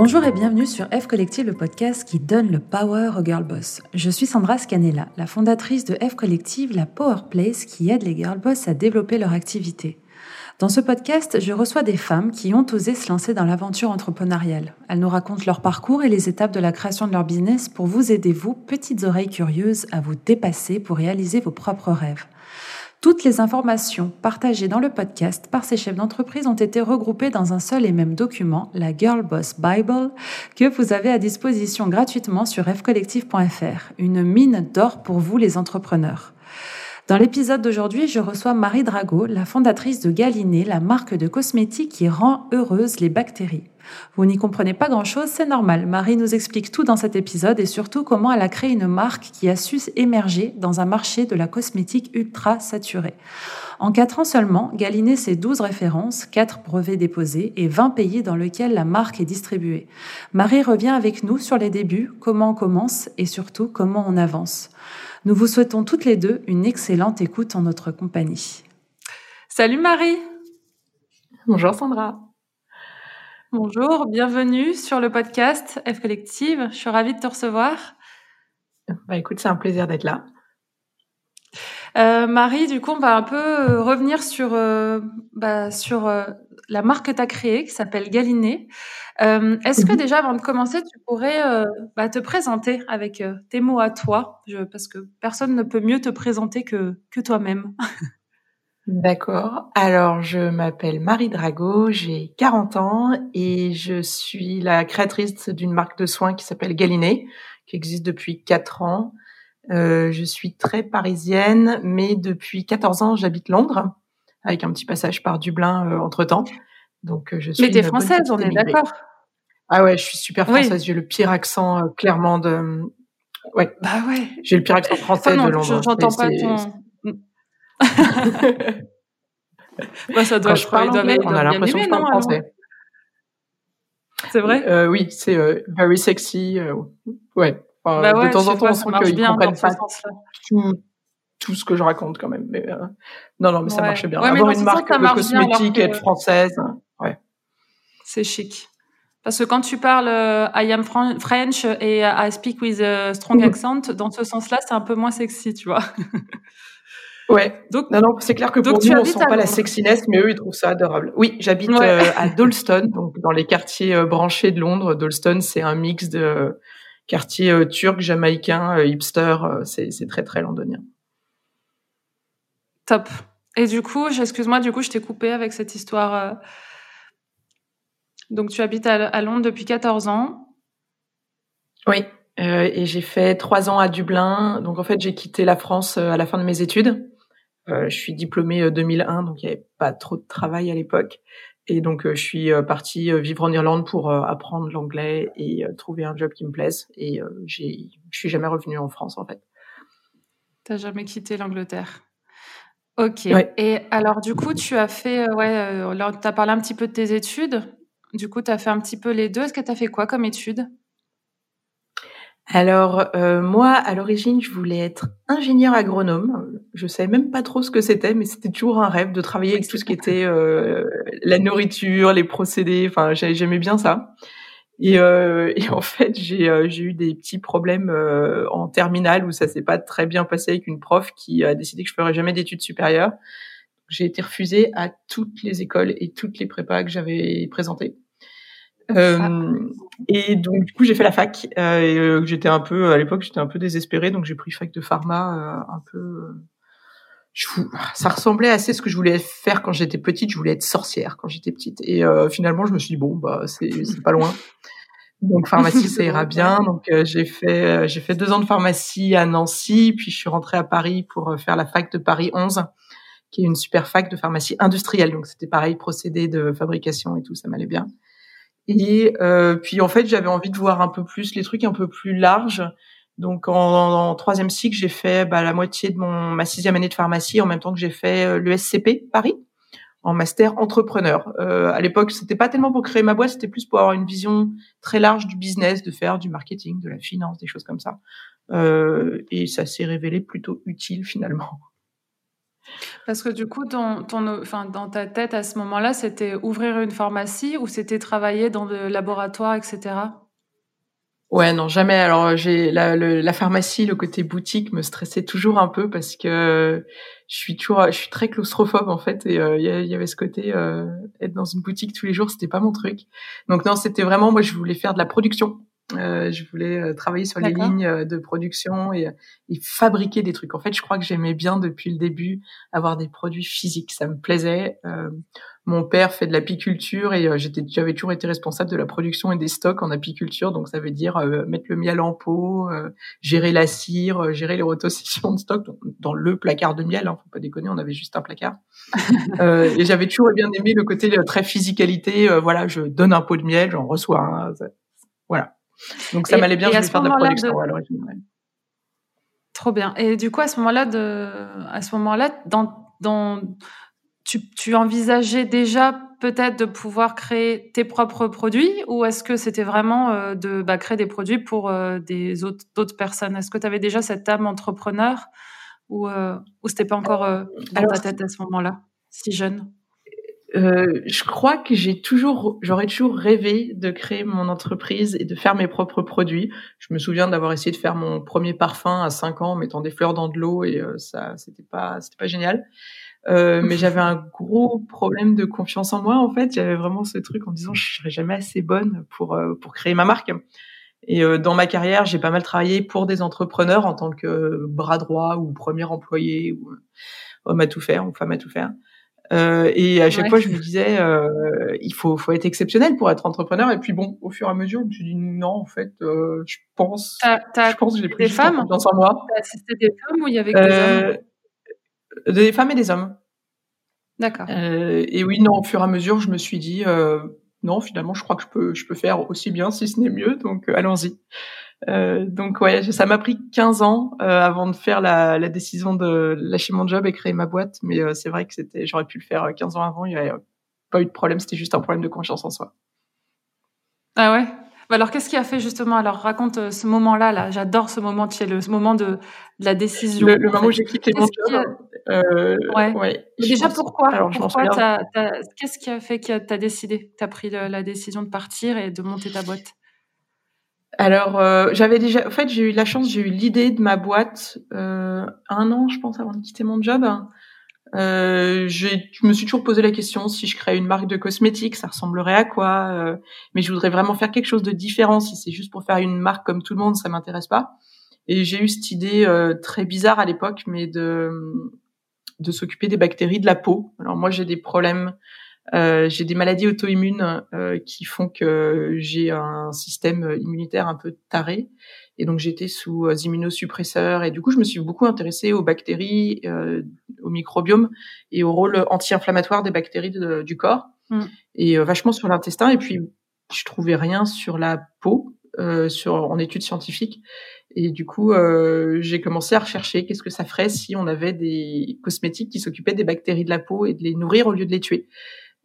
Bonjour et bienvenue sur F Collective, le podcast qui donne le power aux girl boss. Je suis Sandra Scanella, la fondatrice de F Collective, la power place qui aide les girl boss à développer leur activité. Dans ce podcast, je reçois des femmes qui ont osé se lancer dans l'aventure entrepreneuriale. Elles nous racontent leur parcours et les étapes de la création de leur business pour vous aider, vous, petites oreilles curieuses, à vous dépasser pour réaliser vos propres rêves. Toutes les informations partagées dans le podcast par ces chefs d'entreprise ont été regroupées dans un seul et même document, la Girl Boss Bible, que vous avez à disposition gratuitement sur fcollective.fr, une mine d'or pour vous les entrepreneurs. Dans l'épisode d'aujourd'hui, je reçois Marie Drago, la fondatrice de Galiné, la marque de cosmétiques qui rend heureuses les bactéries. Vous n'y comprenez pas grand-chose, c'est normal. Marie nous explique tout dans cet épisode et surtout comment elle a créé une marque qui a su émerger dans un marché de la cosmétique ultra saturé. En quatre ans seulement, Galiné, c'est 12 références, 4 brevets déposés et 20 pays dans lesquels la marque est distribuée. Marie revient avec nous sur les débuts, comment on commence et surtout comment on avance. Nous vous souhaitons toutes les deux une excellente écoute en notre compagnie. Salut Marie Bonjour Sandra Bonjour, bienvenue sur le podcast F Collective. Je suis ravie de te recevoir. Bah écoute, c'est un plaisir d'être là. Euh, Marie, du coup, on va un peu euh, revenir sur, euh, bah, sur la marque que tu as créée qui s'appelle Galiné. Est-ce que mhm. déjà, avant de commencer, tu pourrais bah, te présenter avec tes mots à toi? Parce que personne ne peut mieux te présenter que, que toi-même. D'accord. Alors, je m'appelle Marie Drago, j'ai 40 ans et je suis la créatrice d'une marque de soins qui s'appelle Galiné, qui existe depuis 4 ans. Euh, je suis très parisienne, mais depuis 14 ans, j'habite Londres, avec un petit passage par Dublin euh, entre-temps. Donc, euh, je suis. Mais t'es française, on est d'accord. Ah ouais, je suis super française. J'ai le pire accent clairement de. Ouais. Bah ouais. J'ai le pire accent français de Londres. J'entends pas ton bah, ça doit, Quand je parle anglais, on a l'impression que je parle français. C'est vrai? Euh, Oui, c'est euh, very sexy. Euh, ouais. Bah ouais. De temps en temps, on sent qu'ils comprennent pas tout, tout, ce que je raconte quand même. Mais, euh, non, non, mais ça marchait bien. Avoir une marque de cosmétique et être française, ouais. C'est chic. Parce que quand tu parles I am French et I speak with a strong accent, dans ce sens-là, c'est un peu moins sexy, tu vois. Ouais. Donc, non, non, c'est clair que pour nous, on sent pas la sexiness, mais eux, ils trouvent ça adorable. Oui, j'habite euh, à Dalston, donc dans les quartiers euh, branchés de Londres. Dalston, c'est un mix de quartiers euh, turcs, jamaïcains, hipster. c'est, c'est très, très londonien. Top. Et du coup, excuse-moi, du coup, je t'ai coupé avec cette histoire. Donc, tu habites à, Londres depuis 14 ans. Oui. et j'ai fait trois ans à Dublin. Donc en fait, j'ai quitté la France à la fin de mes études. Euh, je suis diplômée 2001, euh, donc il n'y avait pas trop de travail à l'époque. Et donc, euh, je suis partie vivre en Irlande pour apprendre l'anglais et trouver un job qui me plaise. Et j'ai, je suis jamais revenue en France, en fait. T'as jamais quitté l'Angleterre Ok. Et alors, du coup, tu as fait, ouais, tu as parlé un petit peu de tes études. Du coup, tu as fait un petit peu les deux. Est-ce que tu as fait quoi comme études alors euh, moi, à l'origine, je voulais être ingénieur agronome. Je savais même pas trop ce que c'était, mais c'était toujours un rêve de travailler avec tout ce qui était euh, la nourriture, les procédés. Enfin, j'aimais bien ça. Et, euh, et en fait, j'ai eu des petits problèmes en terminale où ça s'est pas très bien passé avec une prof qui a décidé que je ferais jamais d'études supérieures. J'ai été refusée à toutes les écoles et toutes les prépas que j'avais présentées. Euh, et donc du coup j'ai fait la fac. Euh, et, euh, j'étais un peu à l'époque j'étais un peu désespérée donc j'ai pris fac de pharma un peu. ça ressemblait assez à ce que je voulais faire quand j'étais petite. Je voulais être sorcière quand j'étais petite. Et finalement je me suis dit bon bah c'est pas loin. Donc pharmacie ça ira bien. Donc j'ai fait j'ai fait deux ans de pharmacie à Nancy puis je suis rentrée à Paris pour faire la fac de Paris 11 qui est une super fac de pharmacie industrielle. Donc c'était pareil procédé de fabrication et tout ça m'allait bien. Et euh, puis en fait, j'avais envie de voir un peu plus les trucs un peu plus larges. Donc en, troisième cycle, j'ai fait bah, la moitié de mon ma sixième année de pharmacie en même temps que j'ai fait euh, le SCP Paris en master entrepreneur. Euh, à l'époque, c'était pas tellement pour créer ma boîte, c'était plus pour avoir une vision très large du business, de faire du marketing, de la finance, des choses comme ça. Euh, et ça s'est révélé plutôt utile finalement. Parce que du coup, dans ta tête à ce moment-là, c'était ouvrir une pharmacie ou c'était travailler dans le laboratoire, etc. Ouais, non, jamais. Alors, j'ai la, pharmacie, le côté boutique me stressait toujours un peu parce que je suis toujours, je suis très claustrophobe en fait, et euh, il y, avait ce côté euh, être dans une boutique tous les jours, c'était pas mon truc. Donc non, c'était vraiment moi, je voulais faire de la production. Euh, je voulais euh, travailler sur les lignes euh, de production et, et, fabriquer des trucs. En fait, je crois que j'aimais bien depuis le début avoir des produits physiques. Ça me plaisait. Euh, mon père fait de l'apiculture et j'étais, j'avais toujours été responsable de la production et des stocks en apiculture. Donc, ça veut dire mettre le miel en pot, gérer la cire, gérer les rotations de stock dans le placard de miel. Hein, faut pas déconner, on avait juste un placard. et j'avais toujours bien aimé le côté très physicalité. voilà, je donne un pot de miel, j'en reçois un. Voilà. Donc ça m'allait bien, je voulais faire de la production à l'origine. Trop bien. Et du coup, à ce moment-là, de... à ce moment-là, dans, dans... Tu, tu envisageais déjà peut-être de pouvoir créer tes propres produits ou est-ce que c'était vraiment euh, de bah, créer des produits pour euh, des autres d'autres personnes? Est-ce que tu avais déjà cette âme entrepreneur ou, euh, ou c'était pas encore euh, dans ta tête à ce moment-là, si jeune? Euh, je crois que j'ai toujours, j'aurais toujours rêvé de créer mon entreprise et de faire mes propres produits. Je me souviens d'avoir essayé de faire mon premier parfum à 5 ans en mettant des fleurs dans de l'eau et euh, ça, c'était pas, c'était pas génial. Euh, mais j'avais un gros problème de confiance en moi en fait. J'avais vraiment ce truc en disant je serais jamais assez bonne pour euh, pour créer ma marque. Et dans ma carrière, j'ai pas mal travaillé pour des entrepreneurs en tant que bras droit ou premier employé ou homme à tout faire ou femme à tout faire. Euh, et à chaque fois, je me disais, euh, il faut, faut être exceptionnel pour être entrepreneur. Et puis bon, au fur et à mesure, je me suis dit non, en fait, euh, je pense, je pense que j'ai pris des femmes confiance en moi. C'était des femmes ou il y avait que des hommes Des femmes et des hommes. D'accord. Et oui, non, au fur et à mesure, je me suis dit, non, finalement, je crois que je peux, je peux faire aussi bien, si ce n'est mieux. Donc, allons-y. Euh, donc ouais, ça m'a pris 15 ans euh, avant de faire la, la, décision de lâcher mon job et créer ma boîte. Mais euh, c'est vrai que c'était, j'aurais pu le faire 15 ans avant. Il n'y avait pas eu de problème. C'était juste un problème de confiance en soi. Ah ouais. Bah alors qu'est-ce qui a fait justement? Alors raconte ce moment-là. Là, j'adore ce moment. Tu le ce moment de, de la décision. Le, moment où j'ai quitté mon job. ouais. ouais déjà pourquoi? Alors pourquoi Qu'est-ce qui a fait que tu as décidé Tu as pris la décision de partir et de monter ta boîte? Alors, euh, j'avais déjà, en fait, j'ai eu la chance, j'ai eu l'idée de ma boîte euh, un an, je pense, avant de quitter mon job. Euh, je me suis toujours posé la question si je crée une marque de cosmétiques, ça ressemblerait à quoi euh, Mais je voudrais vraiment faire quelque chose de différent. Si c'est juste pour faire une marque comme tout le monde, ça m'intéresse pas. Et j'ai eu cette idée euh, très bizarre à l'époque, mais de de s'occuper des bactéries de la peau. Alors moi, j'ai des problèmes euh, j'ai des maladies auto-immunes euh, qui font que j'ai un système immunitaire un peu taré. Et donc j'étais sous euh, immunosuppresseurs et du coup je me suis beaucoup intéressée aux bactéries, euh, au microbiome et au rôle anti-inflammatoire des bactéries du corps mm. et vachement sur l'intestin. Et puis je trouvais rien sur la peau, sur en études scientifiques. Et du coup, euh, j'ai commencé à rechercher qu'est-ce que ça ferait si on avait des cosmétiques qui s'occupaient des bactéries de la peau et de les nourrir au lieu de les tuer.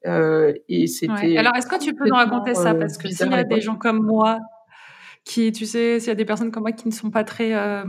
Euh, et c'était. Alors, est-ce que tu peux nous raconter ça? euh, Parce que s'il y a des gens comme moi qui, tu sais, s'il y a des personnes comme moi qui ne sont pas très, euh,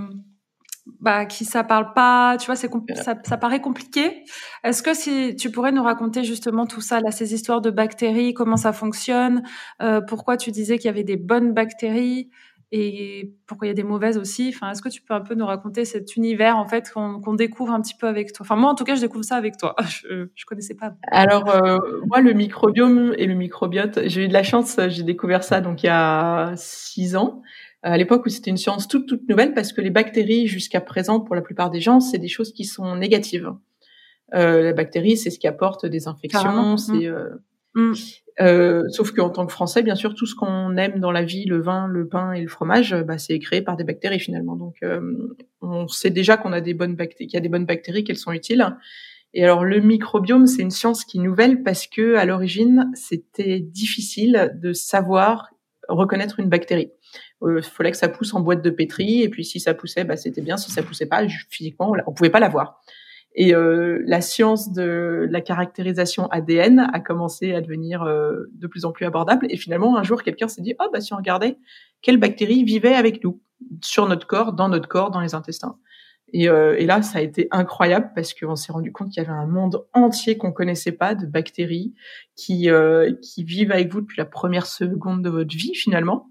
bah, qui ça parle pas, tu vois, c'est ça, ça, paraît compliqué. Est-ce que si tu pourrais nous raconter justement tout ça, là, ces histoires de bactéries, comment ça fonctionne, euh, pourquoi tu disais qu'il y avait des bonnes bactéries, et pourquoi il y a des mauvaises aussi? Enfin, est-ce que tu peux un peu nous raconter cet univers en fait qu'on découvre un petit peu avec toi? Enfin, moi en tout cas, je découvre ça avec toi. Je, je connaissais pas. Alors euh, moi, le microbiome et le microbiote, j'ai eu de la chance. J'ai découvert ça donc il y a six ans. À l'époque où c'était une science toute toute nouvelle parce que les bactéries jusqu'à présent pour la plupart des gens c'est des choses qui sont négatives. Euh, la bactérie c'est ce qui apporte des infections, c'est euh. Euh, sauf qu'en tant que Français, bien sûr, tout ce qu'on aime dans la vie, le vin, le pain et le fromage, euh, bah, c'est créé par des bactéries finalement. Donc, euh, on sait déjà qu'on a des bonnes bactéries, qu'il y a des bonnes bactéries, qu'elles sont utiles. Et alors, le microbiome, c'est une science qui est nouvelle parce que à l'origine, c'était difficile de savoir reconnaître une bactérie. Il fallait que ça pousse en boîte de pétri, et puis si ça poussait, bah, c'était bien. Si ça poussait pas, physiquement, on pouvait pas la voir. Et euh, la science de la caractérisation ADN a commencé à devenir euh, de plus en plus abordable. Et finalement, un jour, quelqu'un s'est dit, oh, bah, si on regardait quelles bactéries vivaient avec nous, sur notre corps, dans notre corps, dans les intestins. Et, euh, et, là, ça a été incroyable parce qu'on s'est rendu compte qu'il y avait un monde entier qu'on connaissait pas de bactéries qui euh, qui vivent avec vous depuis la première seconde de votre vie finalement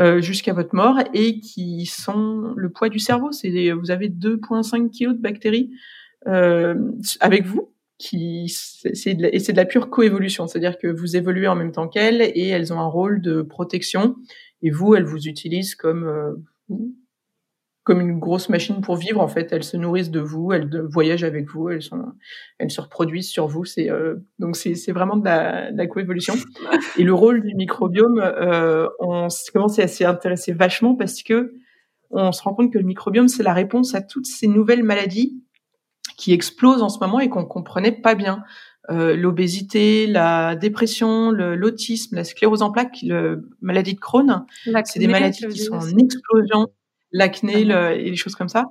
euh, jusqu'à votre mort et qui sont le poids du cerveau. C'est vous avez 2,5 kilos de bactéries avec vous qui c'est et c'est de la pure coévolution, c'est-à-dire que vous évoluez en même temps qu'elles et elles ont un rôle de protection et vous, elles vous utilisent comme euh, comme une grosse machine pour vivre. En fait, elles se nourrissent de vous, elles voyagent avec vous, elles sont, elles se reproduisent sur vous. C'est euh, donc c'est c'est vraiment de la, de la, coévolution. Et le rôle du microbiome, euh, on commence à s'y intéresser vachement parce que on se rend compte que le microbiome c'est la réponse à toutes ces nouvelles maladies qui explosent en ce moment et qu'on comprenait pas bien. Euh, l'obésité, la dépression, l'autisme, la sclérose en plaques, la maladie de Crohn, c'est des maladies qui sont en explosion l'acné et les choses comme ça.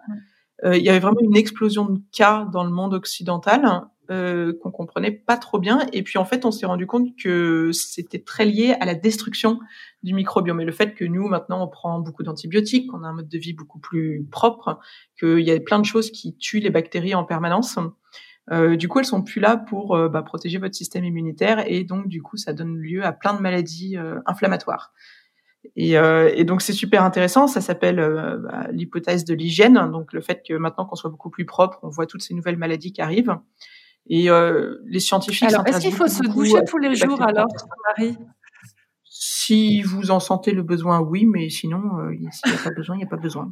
Euh, il y avait vraiment une explosion de cas dans le monde occidental euh, qu'on comprenait pas trop bien. Et puis en fait, on s'est rendu compte que c'était très lié à la destruction du microbiome et le fait que nous maintenant on prend beaucoup d'antibiotiques, qu'on a un mode de vie beaucoup plus propre, qu'il y a plein de choses qui tuent les bactéries en permanence. Euh, du coup, elles sont plus là pour euh, bah, protéger votre système immunitaire et donc du coup, ça donne lieu à plein de maladies euh, inflammatoires. Et, donc c'est super intéressant. Ça s'appelle bah, l'hypothèse de l'hygiène. Donc le fait que maintenant qu'on soit beaucoup plus propre, on voit toutes ces nouvelles maladies qui arrivent. Et euh, les scientifiques. Alors est-ce qu'il faut se doucher tous les jours alors, Marie Si vous en sentez le besoin, oui, mais sinon, s'il n'y a pas besoin, il n'y a pas besoin.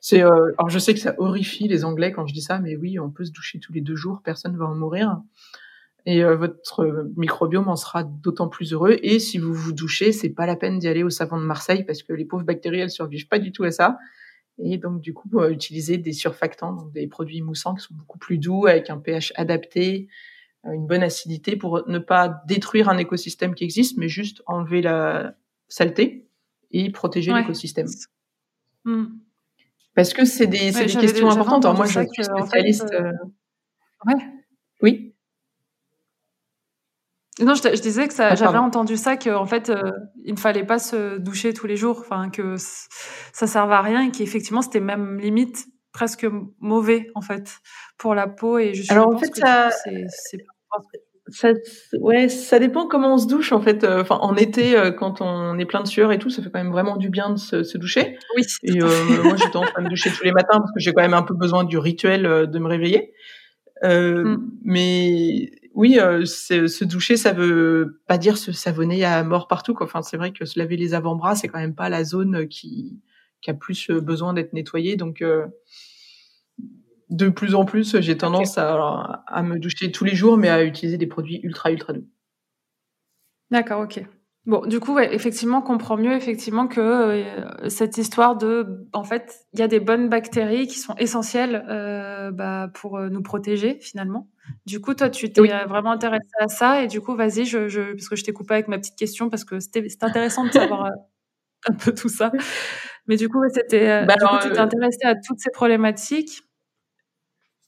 c'est. alors je sais que ça horrifie les Anglais quand je dis ça, mais oui, on peut se doucher tous les deux jours, personne ne va en mourir et euh, votre microbiome en sera d'autant plus heureux. Et si vous vous douchez, c'est pas la peine d'y aller au savon de Marseille parce que les pauvres bactéries elles survivent pas du tout à ça. Et donc du coup, euh, utiliser des surfactants, donc des produits moussants qui sont beaucoup plus doux avec un pH adapté, euh, une bonne acidité pour ne pas détruire un écosystème qui existe, mais juste enlever la saleté et protéger l'écosystème. Hmm. Parce que c'est des, des questions importantes. Alors moi, je suis spécialiste. Ouais. Oui. Non, je, je disais que ah, j'avais entendu ça qu'en fait, euh, il ne fallait pas se doucher tous les jours, enfin que ça servait à rien et qu'effectivement c'était même limite presque mauvais en fait pour la peau et je Alors en fait ça, ça, ouais, ça dépend comment on se douche en fait. Euh, enfin, en été, euh, quand on est plein de sueur et tout, ça fait quand même vraiment du bien de se, se doucher. Oui. Et moi, j'ai tendance à me doucher tous les matins parce que j'ai quand même un peu besoin du rituel de me réveiller. Euh, mm. Mais oui, euh, se doucher, ça veut pas dire se savonner à mort partout. Quoi. Enfin, c'est vrai que se laver les avant-bras, c'est quand même pas la zone qui, qui a plus euh, besoin d'être nettoyée. Donc, euh, de plus en plus, j'ai tendance à, à, me doucher tous les jours, mais à utiliser des produits ultra, ultra doux. D'accord, ok. Bon, du coup, ouais, effectivement, on comprend mieux effectivement que euh, cette histoire de, en fait, il y a des bonnes bactéries qui sont essentielles euh, bah, pour euh, nous protéger finalement. Du coup, toi, tu t'es vraiment intéressé à ça et du coup, vas-y, je, je, parce que je t'ai coupé avec ma petite question parce que c'était intéressant de savoir un peu tout ça. Mais du coup, c'était, bah, tu t'es intéressé à toutes ces problématiques.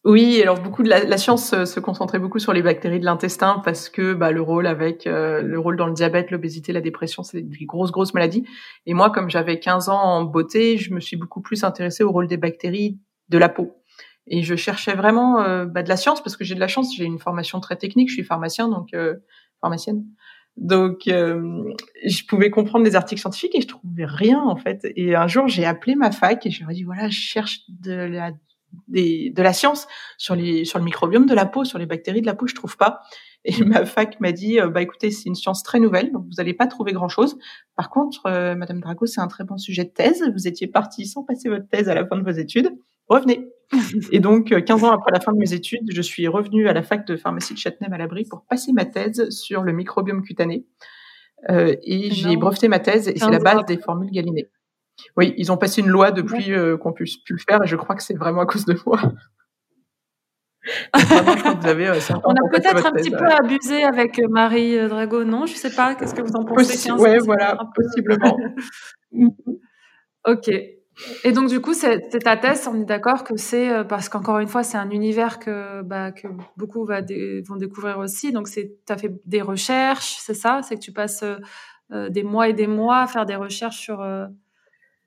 Oui, alors beaucoup de la, science se, concentrait beaucoup sur les bactéries de l'intestin parce que bah, le rôle avec euh, le rôle dans le diabète, l'obésité, la dépression, c'est des grosses grosses maladies. Et moi, comme j'avais 15 ans en beauté, je me suis beaucoup plus intéressée au rôle des bactéries de la peau. Et je cherchais vraiment euh, bah, de la science parce que j'ai de la chance, j'ai une formation très technique, je suis pharmacien donc euh, pharmacienne. Donc, je pouvais comprendre des articles scientifiques et je trouvais rien en fait. Et un jour, j'ai appelé ma fac et je leur ai dit voilà, je cherche de la de la science sur, les, sur le microbiome de la peau, sur les bactéries de la peau, je trouve pas. Et ma fac m'a dit, euh, bah écoutez, c'est une science très nouvelle, donc vous n'allez pas trouver grand-chose. Par contre, euh, Madame Drago, c'est un très bon sujet de thèse. Vous étiez partie sans passer votre thèse à la fin de vos études. Revenez. et donc, 15 euh, ans après la fin de mes études, je suis revenue à la fac de pharmacie de Châtenay-Malabry pour passer ma thèse sur le microbiome cutané. et j'ai breveté ma thèse et c'est la base des formules Galiné. Oui, ils ont passé une loi depuis euh, qu'on puisse plus le faire et je crois que c'est vraiment à cause de moi. Euh, On a peut-être un petit peu abusé avec euh, Marie Drago, non? Je sais pas. Qu'est-ce que vous en pensez? Oui, voilà, possiblement. ok. Et donc du coup, c'est ta thèse. On est d'accord que c'est parce qu'encore une fois, c'est un univers que bah, que beaucoup va vont découvrir aussi. Donc tu as fait des recherches, c'est ça? C'est que tu passes des mois et des mois à faire des recherches sur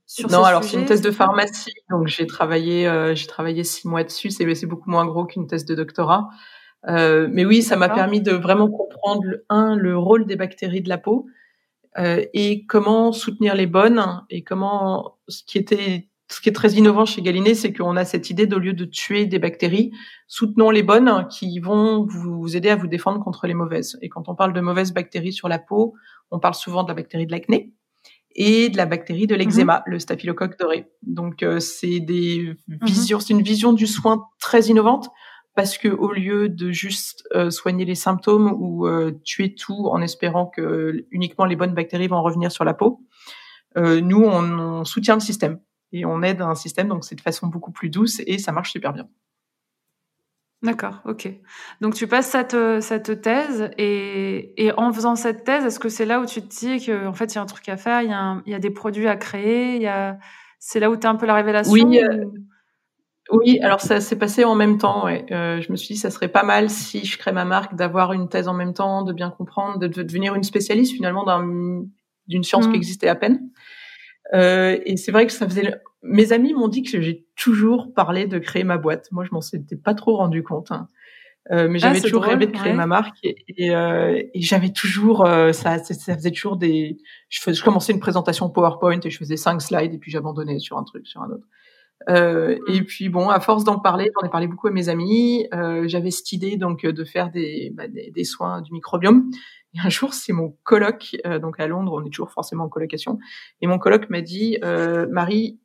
sur Non, alors c'est une thèse de pharmacie, donc j'ai travaillé, j'ai travaillé six mois dessus. C'est, c'est beaucoup moins gros qu'une thèse de doctorat. mais oui, ça m'a permis de vraiment comprendre un le rôle des bactéries de la peau et comment soutenir les bonnes et comment ce qui était ce qui est très innovant chez Galiné, c'est qu'on a cette idée d'au lieu de tuer des bactéries, soutenons les bonnes qui vont vous aider à vous défendre contre les mauvaises. Et quand on parle de mauvaises bactéries sur la peau, on parle souvent de la bactérie de l'acné et de la bactérie de l'eczéma, mhm. le staphylocoque doré. Donc euh, c'est des mhm. c'est une vision du soin très innovante parce que au lieu de juste euh, soigner les symptômes ou euh, tuer tout en espérant que uniquement les bonnes bactéries vont revenir sur la peau, nous on soutient le système et on aide un système, donc c'est de façon beaucoup plus douce et ça marche super bien. D'accord, ok. Donc tu passes cette, cette thèse et, et en faisant cette thèse, est-ce que c'est là où tu te dis qu'en fait il y a un truc à faire, il y a, il y a des produits à créer, il y a... c'est là où tu as un peu la révélation Oui, euh, oui alors ça s'est passé en même temps. Ouais. Euh, je me suis dit ça serait pas mal si je crée ma marque d'avoir une thèse en même temps, de bien comprendre, de, devenir une spécialiste finalement d'une science qui mmh. existait à peine. Euh, et c'est vrai que ça faisait. Mes amis m'ont dit que j'ai toujours parlé de créer ma boîte. Moi, je m'en étais pas trop rendu compte. Hein. Euh, mais ah, j'avais toujours rêvé de créer ma marque et, euh, et j'avais toujours euh, ça, ça faisait toujours des je, faisais, je commençais une présentation PowerPoint et je faisais cinq slides et puis j'abandonnais sur un truc sur un autre euh, mmh. et puis bon à force d'en parler j'en ai parlé beaucoup à mes amis euh, j'avais cette idée donc de faire des, bah, des, des soins du microbiome et un jour, c'est mon coloc, euh, donc à Londres, on est toujours forcément en colocation, et mon coloc m'a dit, euh, Marie,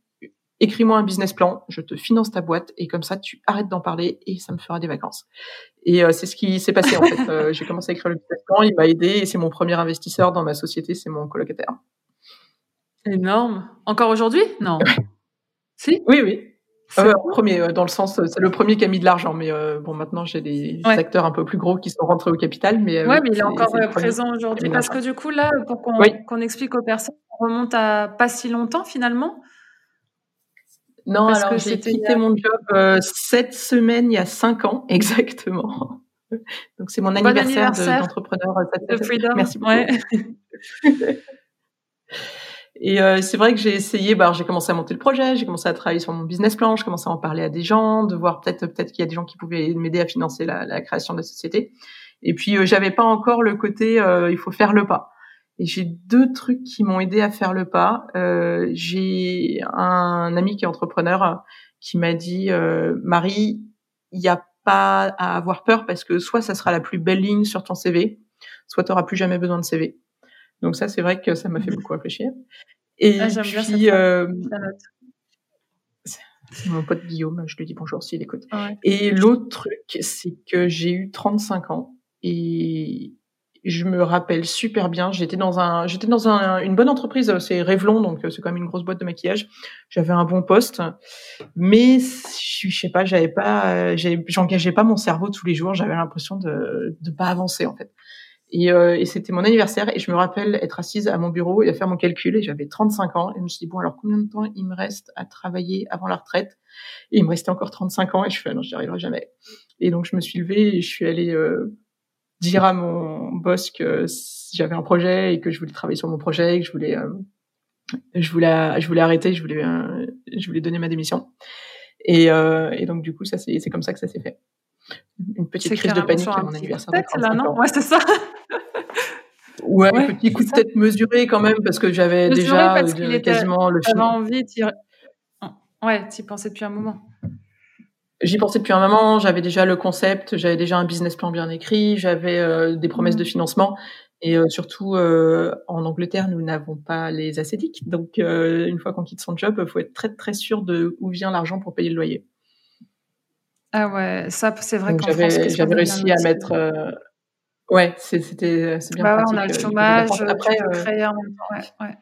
écris-moi un business plan, je te finance ta boîte, et comme ça, tu arrêtes d'en parler, et ça me fera des vacances. Et euh, c'est ce qui s'est passé en fait. Euh, j'ai commencé à écrire le business plan, il m'a aidé, et c'est mon premier investisseur dans ma société, c'est mon colocataire. Énorme. Encore aujourd'hui? Non. si? Oui, oui. Euh, premier, euh, dans le sens, c'est le premier qui a mis de l'argent, mais euh, bon, maintenant j'ai des acteurs un peu plus gros qui sont rentrés au capital, mais ouais, mais il est encore présent aujourd'hui parce que du coup là, pour qu'on explique aux personnes, on remonte à pas si longtemps finalement. Non, alors j'ai quitté mon job cette semaine il y a cinq ans exactement. Donc c'est mon anniversaire, d'entrepreneur. De, Merci beaucoup. Et euh, c'est vrai que j'ai essayé, bah, j'ai commencé à monter le projet, j'ai commencé à travailler sur mon business plan, je commençais à en parler à des gens, de voir peut-être peut-être qu'il y a des gens qui pouvaient m'aider à financer la, la, création de la société. Et puis euh, j'avais pas encore le côté euh, il faut faire le pas. Et j'ai deux trucs qui m'ont aidé à faire le pas. Euh, j'ai un ami qui est entrepreneur qui m'a dit Marie, il n'y a pas à avoir peur parce que soit ça sera la plus belle ligne sur ton CV, soit tu n'auras plus jamais besoin de CV. Donc ça, c'est vrai que ça m'a fait beaucoup réfléchir. Et ah, puis, euh, c'est mon pote Guillaume, je lui dis bonjour s'il écoute. Et l'autre truc, c'est que j'ai eu 35 ans et je me rappelle super bien. J'étais dans un, j'étais dans un, une bonne entreprise, c'est Revlon, donc c'est quand même une grosse boîte de maquillage. J'avais un bon poste, mais je, je sais pas, j'avais pas, j'engageais pas mon cerveau tous les jours. J'avais l'impression de de pas avancer en fait. Et, euh, et c'était mon anniversaire et je me rappelle être assise à mon bureau et à faire mon calcul et j'avais 35 ans et je me suis dit bon alors combien de temps il me reste à travailler avant la retraite? Et il me restait encore 35 ans et je fais non j'y arriverai jamais. Et donc je me suis levée et je suis allée euh, dire à mon boss que j'avais un projet et que je voulais travailler sur mon projet et que je voulais euh, je voulais je voulais arrêter je voulais euh, je voulais donner ma démission. Et, et donc du coup ça c'est c'est comme ça que ça s'est fait une petite crise de panique à mon anniversaire. là, non Ouais, c'est ça. ouais, un petit coup de tête mesuré quand même, parce que j'avais déjà euh, quasiment le film. envie, ouais, tu y pensais depuis un moment. J'y pensais depuis un moment, j'avais déjà le concept, j'avais déjà un business plan bien écrit, j'avais euh, des promesses mmh. de financement. Et euh, surtout, en Angleterre, nous n'avons pas les acédiques. Donc, une fois qu'on quitte son job, il faut être très, très sûr de où vient l'argent pour payer le loyer. Ah ouais, ça c'est vrai qu'en France, j'avais réussi à mettre. Euh... Ouais, c'était c'est bien bah pratique. on a le euh, chômage, après, euh... créer en même temps. Ouais, ouais.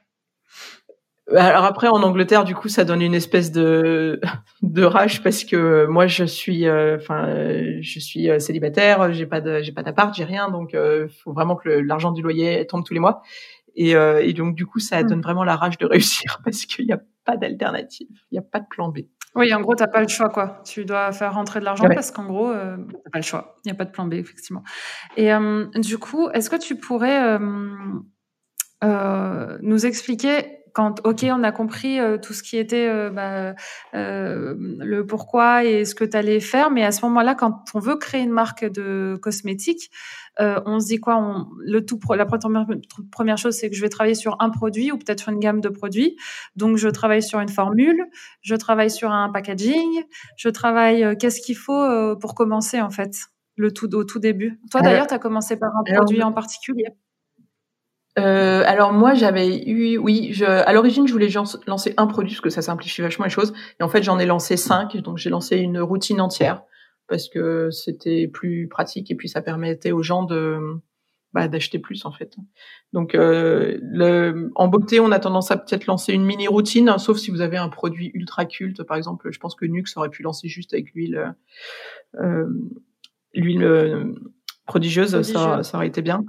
Bah, alors après en Angleterre du coup ça donne une espèce de de rage parce que moi je suis euh, enfin je suis euh, célibataire j'ai pas de j'ai pas d'appart j'ai rien donc il faut vraiment que l'argent du loyer tombe tous les mois et, et donc du coup ça mmh. donne vraiment la rage de réussir parce qu'il n'y a pas d'alternative il n'y a pas de plan B oui, en gros, tu n'as pas le choix, quoi. Tu dois faire rentrer de l'argent parce qu'en gros, euh, tu n'as pas le choix. Il n'y a pas de plan B, effectivement. Et euh, du coup, est-ce que tu pourrais euh, nous expliquer quand ok, on a compris euh, tout ce qui était euh, bah, euh, le pourquoi et ce que tu allais faire, mais à ce moment-là, quand on veut créer une marque de cosmétiques, on se dit quoi on, Le tout, la première, chose, c'est que je vais travailler sur un produit ou peut-être sur une gamme de produits. Donc, je travaille sur une formule, je travaille sur un packaging, je travaille. Qu'est-ce qu'il faut pour commencer en fait le tout au tout début Toi, d'ailleurs, tu as commencé par un produit en particulier. Euh, alors moi j'avais eu oui je, à l'origine je voulais lancer un produit parce que ça simplifie vachement les choses et en fait j'en ai lancé cinq donc j'ai lancé une routine entière parce que c'était plus pratique et puis ça permettait aux gens de bah, d'acheter plus en fait donc euh, le, en beauté on a tendance à peut-être lancer une mini routine hein, sauf si vous avez un produit ultra culte par exemple je pense que Nux aurait pu lancer juste avec l'huile euh, l'huile euh, prodigieuse, Ça, ça aurait été bien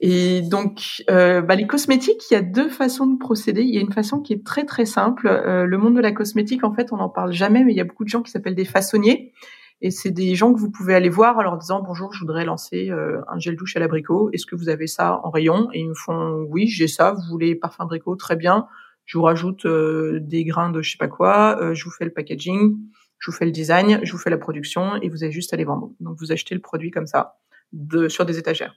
et donc, euh, bah, les cosmétiques, il y a deux façons de procéder. Il y a une façon qui est très très simple. Euh, le monde de la cosmétique, en fait, on n'en parle jamais, mais il y a beaucoup de gens qui s'appellent des façonniers. Et c'est des gens que vous pouvez aller voir en leur disant bonjour, je voudrais lancer euh, un gel douche à l'abricot. Est-ce que vous avez ça en rayon? Et ils me font oui, j'ai ça. Vous voulez parfum abricot? Très bien. Je vous rajoute euh, des grains de je sais pas quoi. Euh, je vous fais le packaging. Je vous fais le design. Je vous fais la production et vous avez juste à les vendre. Donc vous achetez le produit comme ça de, sur des étagères.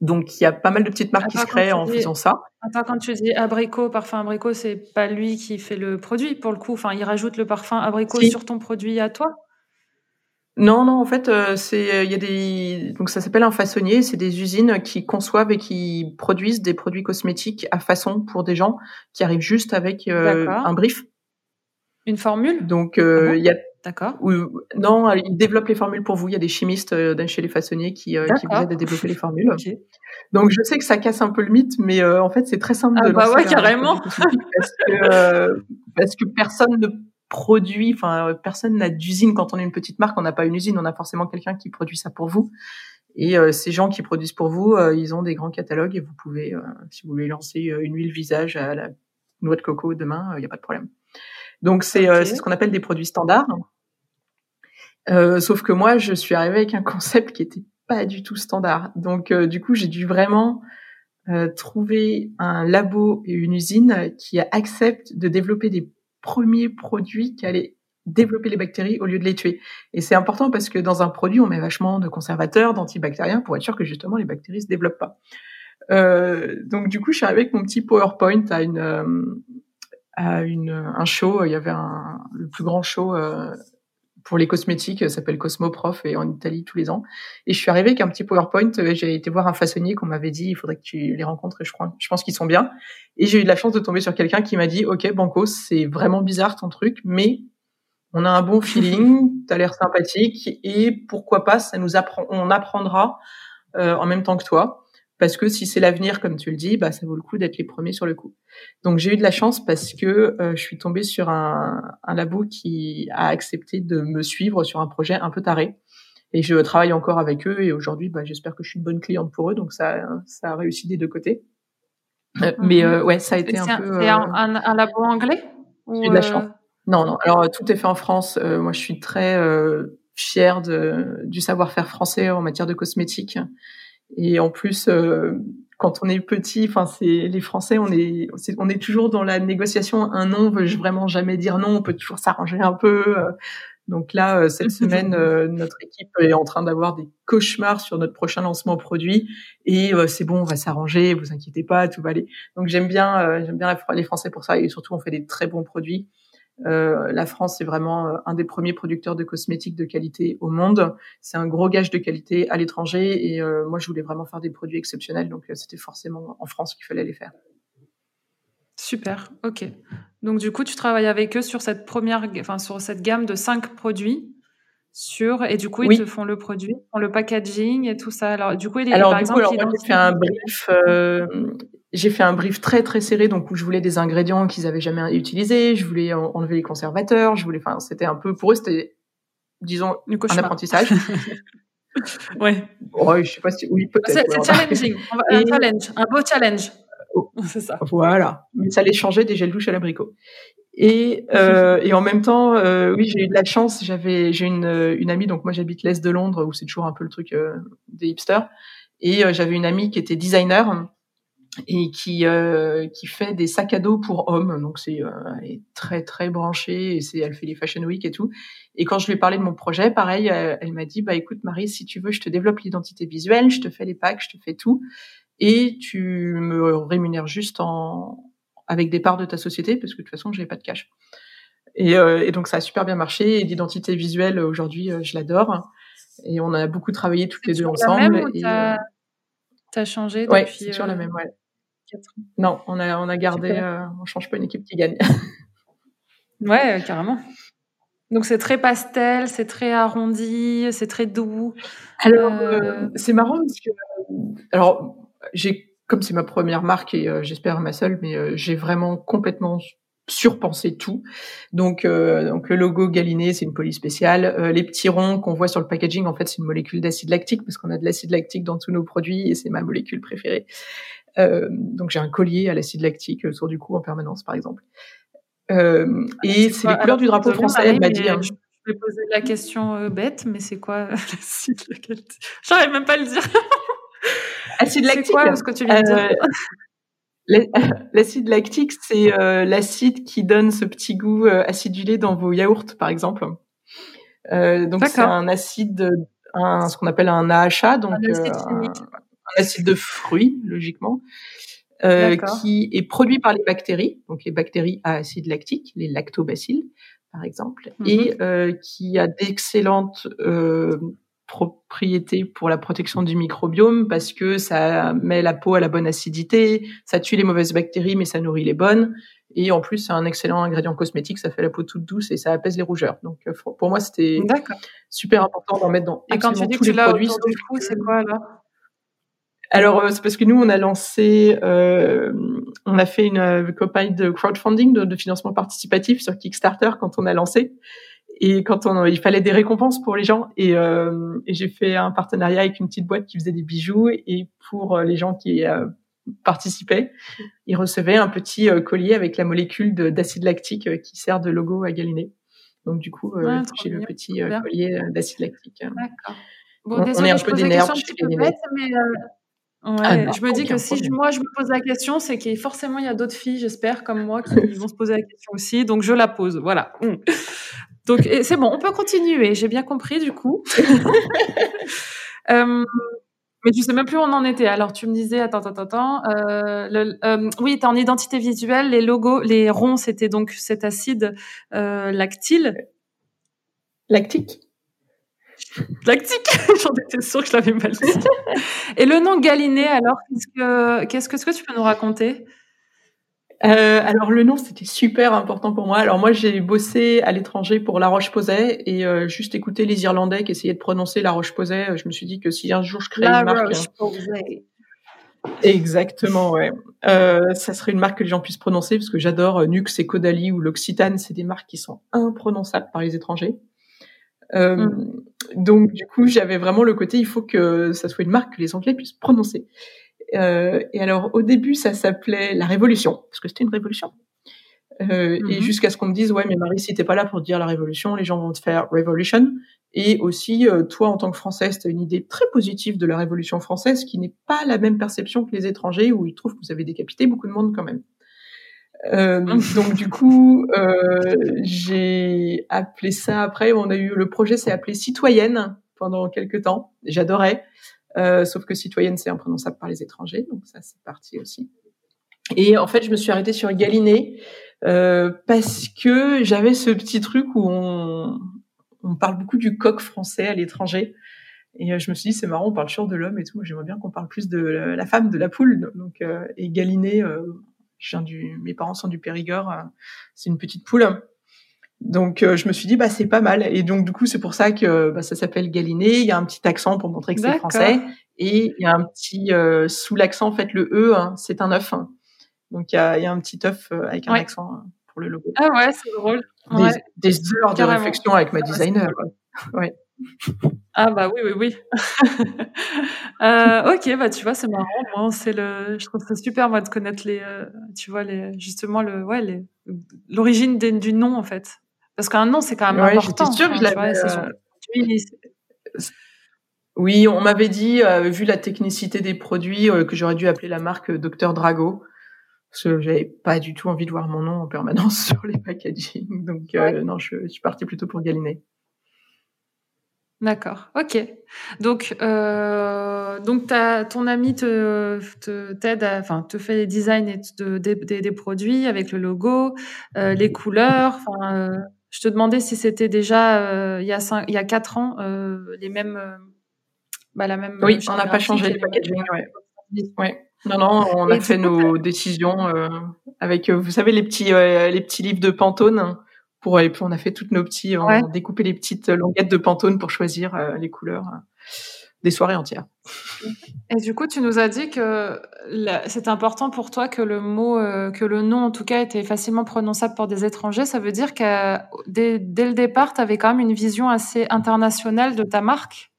Donc il y a pas mal de petites marques qui se créent en faisant ça. Attends, quand tu dis abricot, parfum abricot, c'est pas lui qui fait le produit pour le coup. Enfin, il rajoute le parfum abricot sur ton produit à toi. Non, non, en fait, euh, c'est il y a des donc ça s'appelle un façonnier. C'est des usines qui conçoivent et qui produisent des produits cosmétiques à façon pour des gens qui arrivent juste avec euh, un brief. Une formule? Donc euh, ah il y a D'accord. non, ils développent les formules pour vous. Il y a des chimistes euh, chez les façonniers qui, euh, qui vous aident à développer les formules. Donc je sais que ça casse un peu le mythe, mais euh, en fait c'est très simple ah de bah ouais, carrément. Parce que, parce que personne ne produit, enfin personne n'a d'usine quand on est une petite marque. On n'a pas une usine, on a forcément quelqu'un qui produit ça pour vous. Et ces gens qui produisent pour vous, ils ont des grands catalogues et vous pouvez, si vous voulez lancer une huile visage à la noix de coco demain, il n'y a pas de problème. Donc c'est ce qu'on appelle des produits standards. Euh, sauf que moi, je suis arrivée avec un concept qui était pas du tout standard. Donc, euh, du coup, j'ai dû vraiment euh, trouver un labo et une usine qui acceptent de développer des premiers produits qui allaient développer les bactéries au lieu de les tuer. Et c'est important parce que dans un produit, on met vachement de conservateurs, d'antibactériens pour être sûr que justement les bactéries se développent pas. donc, du coup, je suis arrivée avec mon petit PowerPoint à une à une, un show. Il y avait un, le plus grand show pour les cosmétiques, ça s'appelle Cosmoprof et en Italie tous les ans. Et je suis arrivée avec un petit PowerPoint. Euh, j'ai été voir un façonnier qu'on m'avait dit, il faudrait que tu les rencontres et je crois, je pense qu'ils sont bien. Et j'ai eu de la chance de tomber sur quelqu'un qui m'a dit, OK, Banco, c'est vraiment bizarre ton truc, mais on a un bon feeling, tu as l'air sympathique et pourquoi pas, ça nous apprend, on apprendra euh, en même temps que toi parce que si c'est l'avenir, comme tu le dis, bah, ça vaut le coup d'être les premiers sur le coup. Donc j'ai eu de la chance parce que euh, je suis tombée sur un, un, labo qui a accepté de me suivre sur un projet un peu taré. Et je travaille encore avec eux et aujourd'hui, bah, j'espère que je suis une bonne cliente pour eux. Donc ça, ça a réussi des deux côtés. Euh, mais mhm. euh, ouais, ça a été un, peu. C'est un, un, labo anglais J'ai eu de la chance. Non, non. Alors tout est fait en France. moi, je suis très fière de, du savoir-faire français en matière de cosmétiques. Et en plus, euh, quand on est petit, enfin c'est les Français, on est, on est toujours dans la négociation. Un non veut vraiment jamais dire non. On peut toujours s'arranger un peu. Euh. Donc là, euh, cette semaine, notre équipe est en train d'avoir des cauchemars sur notre prochain lancement produit. Et c'est bon, on va s'arranger. Vous inquiétez pas, tout va aller. Donc j'aime bien, j'aime bien les Français pour ça. Et surtout, on fait des très bons produits. Euh, la France est vraiment euh, un des premiers producteurs de cosmétiques de qualité au monde. C'est un gros gage de qualité à l'étranger et euh, moi je voulais vraiment faire des produits exceptionnels, donc c'était forcément en France qu'il fallait les faire. Super, ok. Donc du coup, tu travailles avec eux sur cette première, enfin sur cette gamme de cinq produits. Sur, et du coup, ils te font le produit, font le packaging et tout ça. Alors, du coup, il est, Alors, par exemple, coup, alors, fait un brief j'ai fait un brief très très serré, donc où je voulais des ingrédients qu'ils avaient jamais utilisés, je voulais enlever les conservateurs, je voulais, enfin, c'était un peu pour eux, c'était, disons, un apprentissage. ouais. Ouais, je sais pas si, oui, peut-être. C'est challenging, un challenge, un beau challenge. Oh. C'est ça. Voilà. Mais ça allait changer des gels douches à l'abricot. Et, euh, et en même temps, euh, oui, j'ai eu de la chance. J'avais, j'ai une, une amie, donc moi j'habite l'est de Londres, où c'est toujours un peu le truc euh, des hipsters. Et euh, j'avais une amie qui était designer et qui qui fait des sacs à dos pour hommes. Donc c'est est très très branchée et c'est elle fait les Fashion Week et tout. Et quand je lui ai parlé de mon projet, pareil, elle, m'a dit bah écoute Marie, si tu veux, je te développe l'identité visuelle, je te fais les packs, je te fais tout et tu me rémunères juste en avec des parts de ta société parce que de toute façon, je n'ai pas de cash. Et, euh, et, donc ça a super bien marché. Et l'identité visuelle aujourd'hui, euh, je l'adore. Et on a beaucoup travaillé toutes les deux ensemble. Tu as euh, changé depuis. Ouais, c'est toujours la même. Ouais. Non, on a on a gardé. Euh, on change pas une équipe qui gagne. ouais, carrément. Donc c'est très pastel, c'est très arrondi, c'est très doux. Alors c'est marrant parce que alors j'ai comme c'est ma première marque et j'espère ma seule, mais j'ai vraiment complètement surpenser tout. Donc, euh, donc le logo Galiné, c'est une police spéciale. Euh, les petits ronds qu'on voit sur le packaging, en fait, c'est une molécule d'acide lactique parce qu'on a de l'acide lactique dans tous nos produits et c'est ma molécule préférée. Euh, donc j'ai un collier à l'acide lactique autour du cou en permanence, par exemple. et c'est les couleurs du drapeau français. Elle m'a dit. Hein. Je vais poser la question bête, mais c'est quoi l'acide lactique? J'arrive même pas à le dire. acide lactique. C'est quoi ce que tu viens de dire? L'acide lactique, c'est euh, l'acide qui donne ce petit goût euh, acidulé dans vos yaourts, par exemple. Euh, donc c'est un acide, un, ce qu'on appelle un AHA, donc un acide, un, acide de fruits, logiquement, qui est produit par les bactéries, donc les bactéries à acide lactique, les lactobacilles, par exemple, et qui a d'excellentes propriété pour la protection du microbiome parce que ça met la peau à la bonne acidité, ça tue les mauvaises bactéries mais ça nourrit les bonnes. Et en plus c'est un excellent ingrédient cosmétique, ça fait la peau toute douce et ça apaise les rougeurs. Donc euh, pour moi c'était super important d'en mettre dans et quand tu dis que les produits. c'est quoi là alors c'est parce que nous on a lancé, euh, on a fait une euh, campagne de crowdfunding, de, de, financement participatif sur Kickstarter quand on a lancé. Et quand on, il fallait des récompenses pour les gens, et, euh, et j'ai fait un partenariat avec une petite boîte qui faisait des bijoux, et pour euh, les gens qui euh, participaient, ils recevaient un petit euh, collier avec la molécule d'acide lactique qui sert de logo à Galiné. Donc du coup, j'ai le petit collier d'acide lactique. D'accord. Bon, on, est un peu d'énergie chez Galiné. Mais Ouais, ah, je me dis que si moi je me pose la question, c'est qu'il forcément il y a d'autres filles, j'espère, comme moi, qui vont se poser la question aussi. Donc je la pose. Voilà. Donc c'est bon, on peut continuer. J'ai bien compris du coup. euh, mais je sais même plus où on en était. Alors tu me disais, attends, attends, attends. Euh, le, euh, oui, tu en identité visuelle. Les logos, les ronds, c'était donc cet acide lactyle. Lactique. Lactique. J'en étais sûre que je l'avais mal dit. Et le nom Galiné, alors, qu'est-ce que, qu'est-ce que tu peux nous raconter? Euh, alors le nom c'était super important pour moi. Alors moi j'ai bossé à l'étranger pour La Roche-Posay et euh, juste écouter les Irlandais qui essayaient de prononcer La Roche-Posay, je me suis dit que si un jour je crée une marque, exactement ouais, euh, ça serait une marque que les gens puissent prononcer parce que j'adore Nux et Caudalie ou l'Occitane, c'est des marques qui sont imprononçables par les étrangers. Euh, mm. Donc du coup j'avais vraiment le côté il faut que ça soit une marque que les Anglais puissent prononcer. Euh, et alors, au début, ça s'appelait la Révolution, parce que c'était une révolution. Euh, Et mhm. jusqu'à ce qu'on me dise, ouais, mais Marie, si t'es pas là pour dire la Révolution, les gens vont te faire Revolution. Et aussi, toi, en tant que Française, tu as une idée très positive de la Révolution française, qui n'est pas la même perception que les étrangers, où ils trouvent que vous avez décapité beaucoup de monde quand même. Euh, donc du coup, euh, j'ai appelé ça après. On a eu le projet s'est appelé Citoyenne pendant quelques temps. J'adorais. Euh, sauf que citoyenne, c'est imprononçable par les étrangers, donc ça, c'est parti aussi. Et en fait, je me suis arrêtée sur Galiné euh, parce que j'avais ce petit truc où on, on parle beaucoup du coq français à l'étranger. Et je me suis dit, c'est marrant, on parle toujours de l'homme et tout. J'aimerais bien qu'on parle plus de la femme, de la poule. Donc, et Galiné, euh, je viens du, mes parents sont du Périgord. c'est une petite poule. Donc euh, je me suis dit bah c'est pas mal et donc du coup c'est pour ça que bah, ça s'appelle Galiné. Il y a un petit accent pour montrer que c'est français et il y a un petit euh, sous l'accent en fait le e hein, c'est un œuf. Hein. Donc il y a, y a, un petit œuf euh, avec un accent pour le logo. Ah ouais c'est drôle. Des, heures de réflexion avec ma designer. Ouais. Ah bah oui oui oui. euh, ok bah tu vois c'est marrant moi c'est le je trouve ça super moi de connaître les tu vois les justement le ouais les l'origine du nom en fait parce qu'un nom, c'est quand même important. J'étais sûre que je l'avais. Euh, Oui, on m'avait dit, vu la technicité des produits, que j'aurais dû appeler la marque Dr Drago parce que j'avais pas du tout envie de voir mon nom en permanence sur les packaging. Donc non, je, je, suis partie plutôt pour Galiné. D'accord, ok. Donc, euh, donc ton ami te, t'aide, enfin, te fait les designs et des, produits avec le logo, euh, les couleurs. Euh, je te demandais si c'était déjà il y a cinq, il y a quatre ans les mêmes, bah, la même. Oui, on n'a pas changé le packaging. Ouais. Non, non, on a fait nos décisions avec, vous savez, les petits, les petits livres de Pantone pour et puis on a fait toutes nos petits, on a découpé les petites languettes de Pantone pour choisir euh, les couleurs euh, des soirées entières. Et du coup, tu nous as dit que c'est important pour toi que le mot, euh, que le nom en tout cas était facilement prononçable pour des étrangers. Ça veut dire que dès, dès le départ, tu avais quand même une vision assez internationale de ta marque?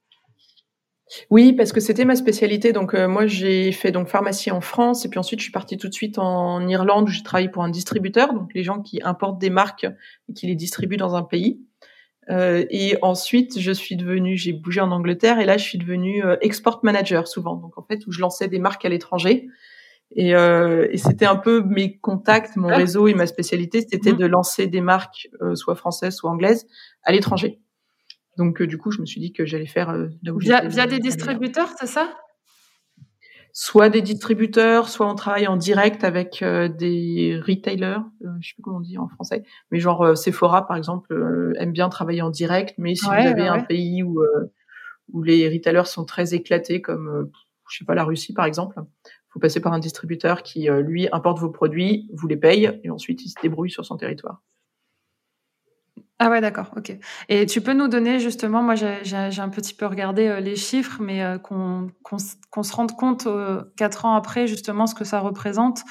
Oui, parce que c'était ma spécialité. Donc euh, moi, j'ai fait donc pharmacie en France et puis ensuite je suis partie tout de suite en Irlande où j'ai travaillé pour un distributeur, donc les gens qui importent des marques et qui les distribuent dans un pays. Euh, et ensuite, je suis devenue, j'ai bougé en Angleterre et là, je suis devenue euh, export manager souvent. Donc en fait, où je lançais des marques à l'étranger. Et, et c'était un peu mes contacts, mon réseau et ma spécialité, c'était mmh. de lancer des marques, soit françaises, soit anglaises, à l'étranger. Donc, euh, du coup, je me suis dit que j'allais faire euh, là où Via, via des distributeurs, c'est ça? Soit des distributeurs, soit on travaille en direct avec euh, des retailers, je je sais plus comment on dit en français, mais genre Sephora, par exemple, aime bien travailler en direct, mais si vous avez un pays où, où les retailers sont très éclatés, comme, je sais pas, la Russie, par exemple, faut passer par un distributeur qui, lui, importe vos produits, vous les paye, et ensuite il se débrouille sur son territoire. Ah ouais, d'accord, ok. Et tu peux nous donner justement, moi j'ai un petit peu regardé euh, les chiffres, mais euh, qu'on se rende compte euh, quatre ans après justement ce que ça représente.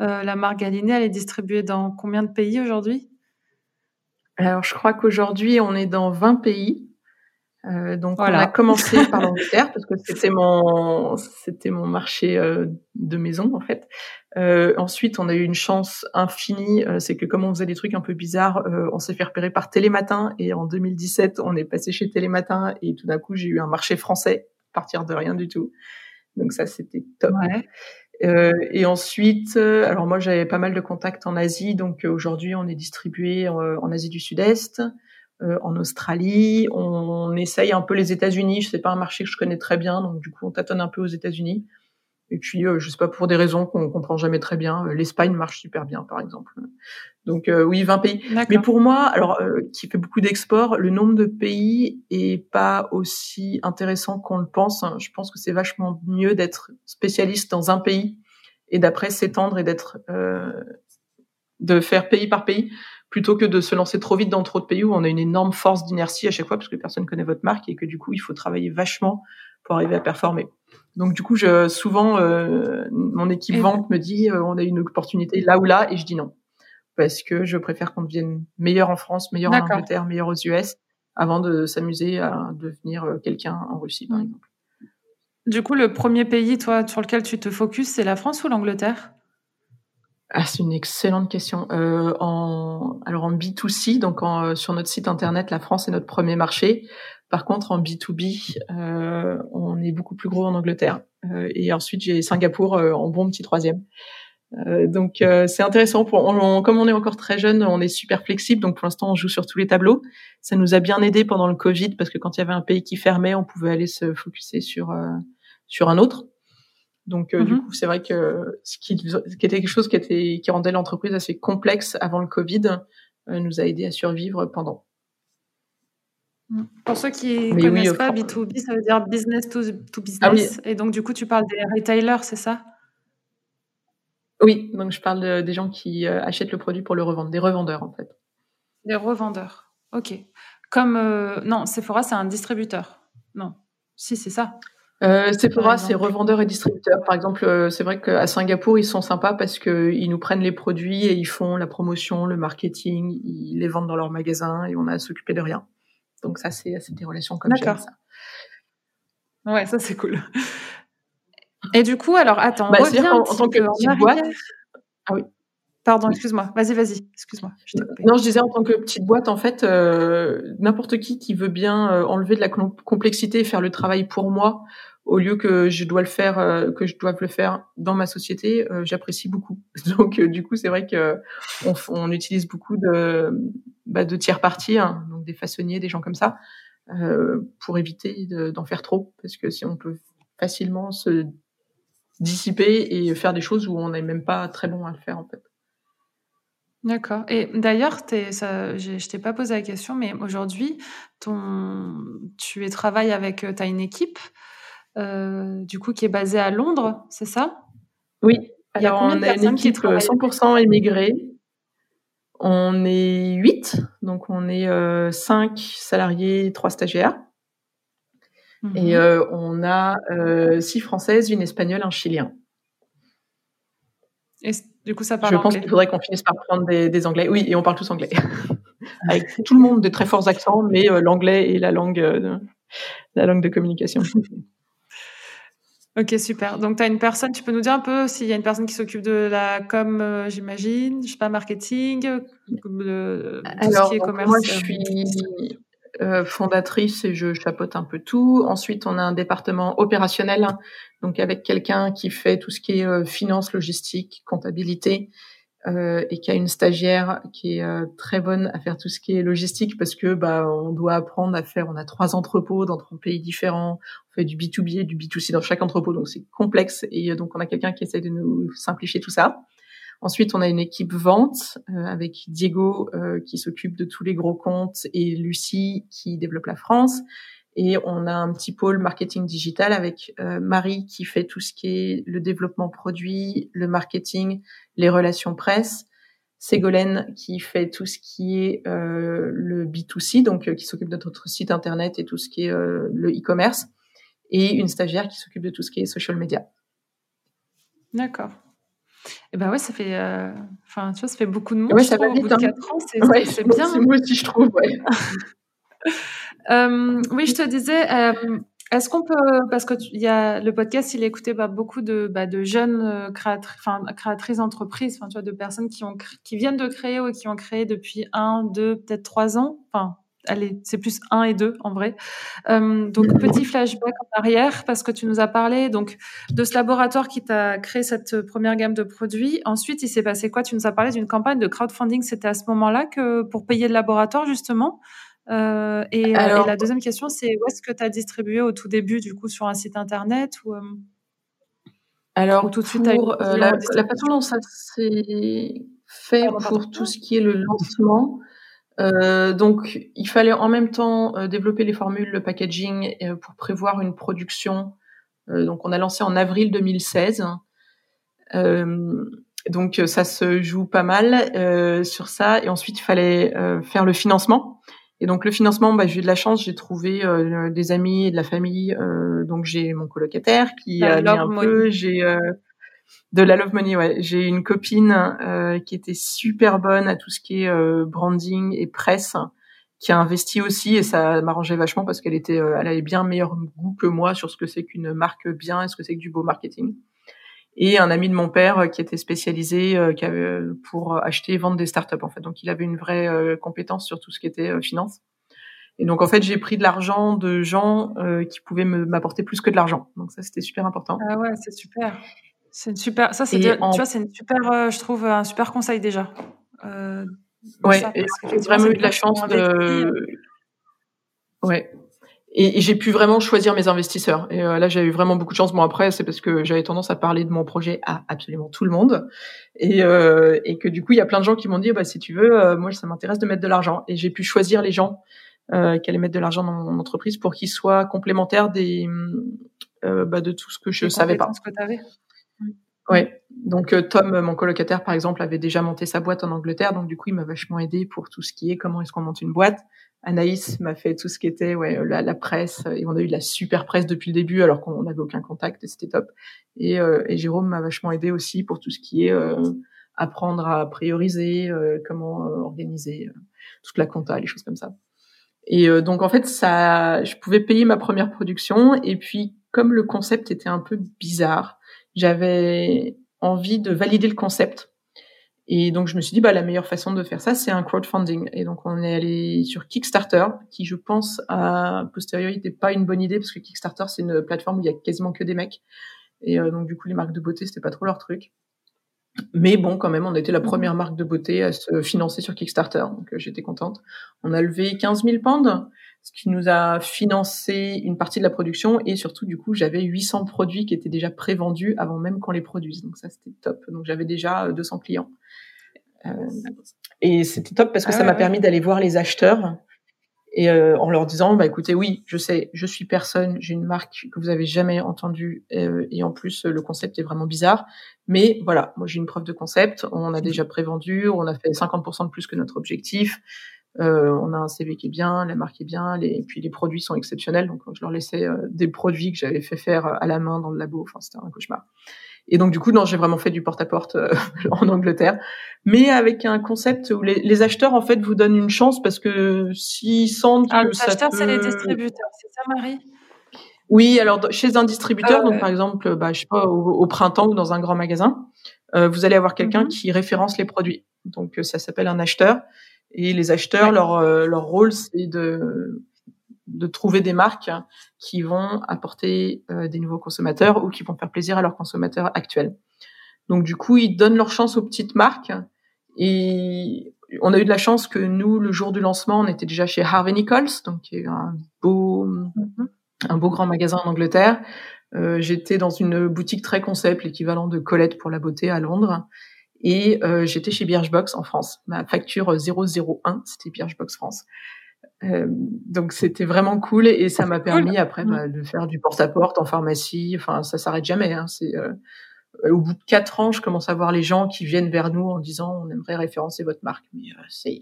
la marque Galiné, elle est distribuée dans combien de pays aujourd'hui? Alors je crois qu'aujourd'hui on est dans 20 pays. donc on a commencé par l'Angleterre parce que c'était mon c'était mon marché de maison en fait. Euh, ensuite, on a eu une chance infinie, euh, c'est que comme on faisait des trucs un peu bizarres, euh, on s'est fait repérer par Télématin et en 2017, on est passé chez Télématin et tout d'un coup, j'ai eu un marché français à partir de rien du tout. Donc ça, c'était top. et ensuite, alors moi, j'avais pas mal de contacts en Asie, donc aujourd'hui, on est distribué en Asie du Sud-Est. en Australie, on, on essaye un peu les États-Unis. C'est pas un marché que je connais très bien, donc du coup on tâtonne un peu aux États-Unis. Et puis, euh, je sais pas, pour des raisons qu'on comprend jamais très bien, euh, l'Espagne marche super bien, par exemple. Donc euh, oui, 20 pays. Mais pour moi, alors qui fait beaucoup d'exports, le nombre de pays est pas aussi intéressant qu'on le pense. Je pense que c'est vachement mieux d'être spécialiste dans un pays et d'après s'étendre et d'être de faire pays par pays plutôt que de se lancer trop vite dans trop de pays où on a une énorme force d'inertie à chaque fois parce que personne connaît votre marque et que du coup il faut travailler vachement pour arriver à performer. Donc du coup, je, souvent, euh, mon équipe vente me dit euh, on a une opportunité là ou là, et je dis non parce que je préfère qu'on devienne meilleur en France, meilleur en Angleterre, meilleur aux US, avant de s'amuser à devenir euh, quelqu'un en Russie, par exemple. Du coup, le premier pays, toi, sur lequel tu te focuses, c'est la France ou l'Angleterre? Ah, c'est une excellente question. Euh, en, alors en B2C, donc en, sur notre site internet, la France est notre premier marché. Par contre, en B2B, euh, on est beaucoup plus gros en Angleterre. Euh, et ensuite, j'ai Singapour euh, en bon petit troisième. Euh, donc c'est intéressant. Pour, comme on est encore très jeune, on est super flexible. Donc pour l'instant, on joue sur tous les tableaux. Ça nous a bien aidé pendant le Covid parce que quand il y avait un pays qui fermait, on pouvait aller se focuser sur sur un autre. Donc du mm-hmm. coup, c'est vrai que ce qui, qui, était quelque chose qui était qui rendait l'entreprise assez complexe avant le Covid nous a aidé à survivre pendant. Pour ceux qui ne connaissent pas, B2B, ça veut dire business to, ah business. Et donc, du coup, tu parles des retailers, c'est ça? Oui, donc je parle des gens qui euh, achètent le produit pour le revendre, des revendeurs en fait. Des revendeurs, ok. Comme, euh, non, Sephora, c'est un distributeur. Non, si, c'est ça. Euh, Sephora, c'est revendeur et distributeur. Par exemple, euh, c'est vrai qu'à Singapour, ils sont sympas parce qu'ils nous prennent les produits et ils font la promotion, le marketing, ils les vendent dans leur magasin et on a à s'occuper de rien. Donc ça, c'est des relations comme ça. Ouais, ça c'est cool. Et du coup, alors attends, bah, reviens en, tant que petite boîte. Ah oui. Pardon, excuse-moi. Vas-y, vas-y. Excuse-moi. non, je disais en tant que petite boîte, en fait, euh, n'importe qui qui veut bien euh, enlever de la complexité et faire le travail pour moi, au lieu que je dois le faire, euh, que je doive le faire dans ma société, j'apprécie beaucoup. Donc, du coup, c'est vrai que on, utilise beaucoup de, bah, tiers parties, hein, donc des façonniers, des gens comme ça, pour éviter d'en faire trop, parce que si on peut facilement se dissiper et faire des choses où on n'est même pas très bon à le faire, en fait. D'accord. Et d'ailleurs, je t'ai pas posé la question, mais aujourd'hui, ton, tu es travailles avec, euh, tu as une équipe, euh, du coup, qui est basée à Londres, c'est ça? Oui. Alors, on a une équipe 100% euh, émigrée. On est 8, donc on est 5 salariés, 3 stagiaires. Et mmh on a 6 françaises, une espagnole, un chilien. Et du coup, ça parle Je pense qu'il faudrait qu'on finisse par prendre des, anglais. Oui, et on parle tous anglais. Avec tout le monde de très forts accents, mais euh, l'anglais est la langue, euh, de, la langue de communication. Ok, super. Donc, tu as une personne, tu peux nous dire un peu s'il y a une personne qui s'occupe de la com, euh, j'imagine, je sais pas, marketing, de, Alors, qui est commerce. Moi, je suis euh, fondatrice et je chapeaute un peu tout. Ensuite, on a un département opérationnel, donc avec quelqu'un qui fait tout ce qui est euh, finance, logistique, comptabilité, euh, et qui a une stagiaire qui est très bonne à faire tout ce qui est logistique parce que bah on doit apprendre à faire. On a trois entrepôts dans trois pays différents. On fait du B2B et du B2C dans chaque entrepôt, donc c'est complexe. Et donc on a quelqu'un qui essaie de nous simplifier tout ça. Ensuite, on a une équipe vente euh, avec Diego euh, qui s'occupe de tous les gros comptes et Lucie qui développe la France. Et on a un petit pôle marketing digital avec euh, Marie qui fait tout ce qui est le développement produit, le marketing, les relations presse. Ségolène qui fait tout ce qui est le B2C, donc qui s'occupe de notre site internet et tout ce qui est le e-commerce. Et une stagiaire qui s'occupe de tout ce qui est social media. D'accord. Et eh ben ouais, ça fait, euh, tu vois, ça fait beaucoup de monde. Ouais, ça va vite. Au bout de 4 hein. ans, c'est ouais, bien. C'est moi aussi, je trouve. Ouais. euh, oui, je te disais, euh, est-ce qu'on peut, parce que il y a le podcast, il est écouté par beaucoup de, bah, de jeunes euh, créatrices, enfin, créatrices d'entreprises, tu vois, de personnes qui ont, qui viennent de créer ou qui ont créé depuis un, deux, peut-être trois ans, enfin, allez, c'est plus 1 et 2 en vrai. Euh, donc petit flashback en arrière parce que tu nous as parlé donc de ce laboratoire qui t'a créé cette première gamme de produits. Ensuite, il s'est passé quoi? Tu nous as parlé d'une campagne de crowdfunding. C'était à ce moment-là que pour payer le laboratoire justement. Euh, et, la deuxième question, c'est où est-ce que tu as distribué au tout début du coup sur un site internet ou euh, alors, tout de suite, pour, la, la, façon dont ça s'est fait pour tout ce qui est le lancement, euh, donc, il fallait en même temps euh, développer les formules, le packaging euh, pour prévoir une production. donc, on a lancé en avril 2016. donc, ça se joue pas mal sur ça. Et ensuite, il fallait faire le financement. Et donc, le financement, bah, j'ai eu de la chance, j'ai trouvé des amis et de la famille. donc, j'ai mon colocataire qui a mis un peu. J'ai de la love money, ouais. J'ai une copine euh, qui était super bonne à tout ce qui est euh, branding et presse, qui a investi aussi et ça m'arrangeait vachement parce qu'elle était, euh, elle avait bien meilleur goût que moi sur ce que c'est qu'une marque bien et ce que c'est que du beau marketing. Et un ami de mon père qui était spécialisé qui avait, pour acheter et vendre des startups en fait. Donc il avait une vraie compétence sur tout ce qui était finance. Et donc en fait j'ai pris de l'argent de gens qui pouvaient m'apporter plus que de l'argent. Donc ça c'était super important. Ah ouais, c'est super. C'est une super. Ça, c'est tu vois, c'est une super. Euh, je trouve un super conseil déjà. Euh, ouais, j'ai vraiment eu de la chance de. Ouais. Et, j'ai pu vraiment choisir mes investisseurs. Et euh, là, j'ai eu vraiment beaucoup de chance. Bon, après, c'est parce que j'avais tendance à parler de mon projet à absolument tout le monde. Et, euh, et que du coup, il y a plein de gens qui m'ont dit, bah, si tu veux, euh, moi, ça m'intéresse de mettre de l'argent. Et j'ai pu choisir les gens euh, qui allaient mettre de l'argent dans mon entreprise pour qu'ils soient complémentaires des, bah, de tout ce que je savais pas. Que Ouais. Donc euh, Tom, mon colocataire par exemple, avait déjà monté sa boîte en Angleterre, donc du coup il m'a vachement aidé pour tout ce qui est comment est-ce qu'on monte une boîte. Anaïs m'a fait tout ce qui était ouais la, la, presse et on a eu de la super presse depuis le début alors qu'on n'avait aucun contact et c'était top. Et, euh, et Jérôme m'a vachement aidé aussi pour tout ce qui est euh, apprendre à prioriser, comment organiser toute la compta, les choses comme ça. Et donc en fait ça, je pouvais payer ma première production et puis comme le concept était un peu bizarre j'avais envie de valider le concept. Et donc, je me suis dit, bah, la meilleure façon de faire ça, c'est un crowdfunding. Et donc, on est allé sur Kickstarter, qui, je pense, à posteriori, n'était pas une bonne idée, parce que Kickstarter, c'est une plateforme où il y a quasiment que des mecs. Et euh, donc, du coup, les marques de beauté, c'était pas trop leur truc. Mais bon, quand même, on était la première marque de beauté à se financer sur Kickstarter. Donc, euh, j'étais contente. On a levé 15 000 pounds, ce qui nous a financé une partie de la production. Et surtout, du coup, j'avais 800 produits qui étaient déjà prévendus avant même qu'on les produise. Donc, ça, c'était top. Donc, j'avais déjà 200 clients. Euh, et c'était top parce que ah ça m'a permis d'aller voir les acheteurs et euh, en leur disant bah écoutez oui je sais je suis personne j'ai une marque que vous avez jamais entendue euh, et en plus le concept est vraiment bizarre mais voilà moi j'ai une preuve de concept on a déjà prévendu on a fait 50% de plus que notre objectif euh, on a un CV qui est bien la marque est bien les, et puis les produits sont exceptionnels. Donc je leur laissais des produits que j'avais fait faire à la main dans le labo. Enfin c'était un cauchemar. Et donc du coup, non, j'ai vraiment fait du porte-à-porte euh, en Angleterre, mais avec un concept où les, les, acheteurs en fait vous donnent une chance parce que s'ils sentent ah, que les acheteurs, c'est les distributeurs, c'est ça, Marie? Oui, alors chez un distributeur, ah, donc par exemple, bah, je sais pas, au, printemps ou dans un grand magasin, euh, vous allez avoir quelqu'un mhm. qui référence les produits. Donc euh, ça s'appelle un acheteur. Et les acheteurs, leur, leur rôle, c'est de de trouver des marques qui vont apporter euh, des nouveaux consommateurs ou qui vont faire plaisir à leurs consommateurs actuels. Donc du coup, ils donnent leur chance aux petites marques et on a eu de la chance que nous, le jour du lancement, on était déjà chez Harvey Nichols, donc qui est un beau, mm-hmm. un beau grand magasin en Angleterre. Euh, j'étais dans une boutique très concept, l'équivalent de Colette pour la beauté à Londres. Et euh, j'étais chez Birchbox en France. Ma facture 001, c'était Birchbox France. Euh, donc c'était vraiment cool et, ça m'a permis après bah, de faire du porte-à-porte en pharmacie. Enfin, ça s'arrête jamais. Hein. C'est euh, au bout de quatre ans, je commence à voir les gens qui viennent vers nous en disant on aimerait référencer votre marque. Mais euh, c'est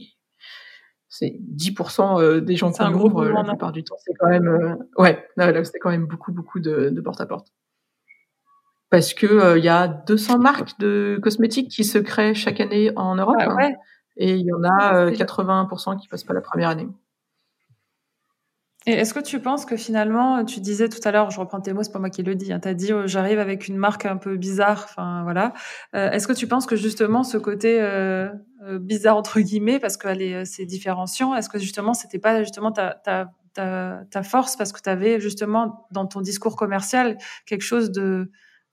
c'est 10% des gens qu'on ouvre la plupart du temps. C'est quand même ouais, c'est quand même beaucoup beaucoup de, de porte-à-porte. Parce que il y a 200 marques de cosmétiques qui se créent chaque année en Europe. Ah hein. et il y en a 80% qui passent pas la première année. Et est-ce que tu penses que finalement, tu disais tout à l'heure, je reprends tes mots, c'est pas moi qui le dis, hein, tu as dit oh, j'arrive avec une marque un peu bizarre, enfin voilà. Euh, est-ce que tu penses que justement ce côté euh, euh bizarre entre guillemets, parce que euh, c'est différenciant, est-ce que justement c'était pas justement ta, ta, ta, ta force parce que tu avais justement dans ton discours commercial quelque chose de,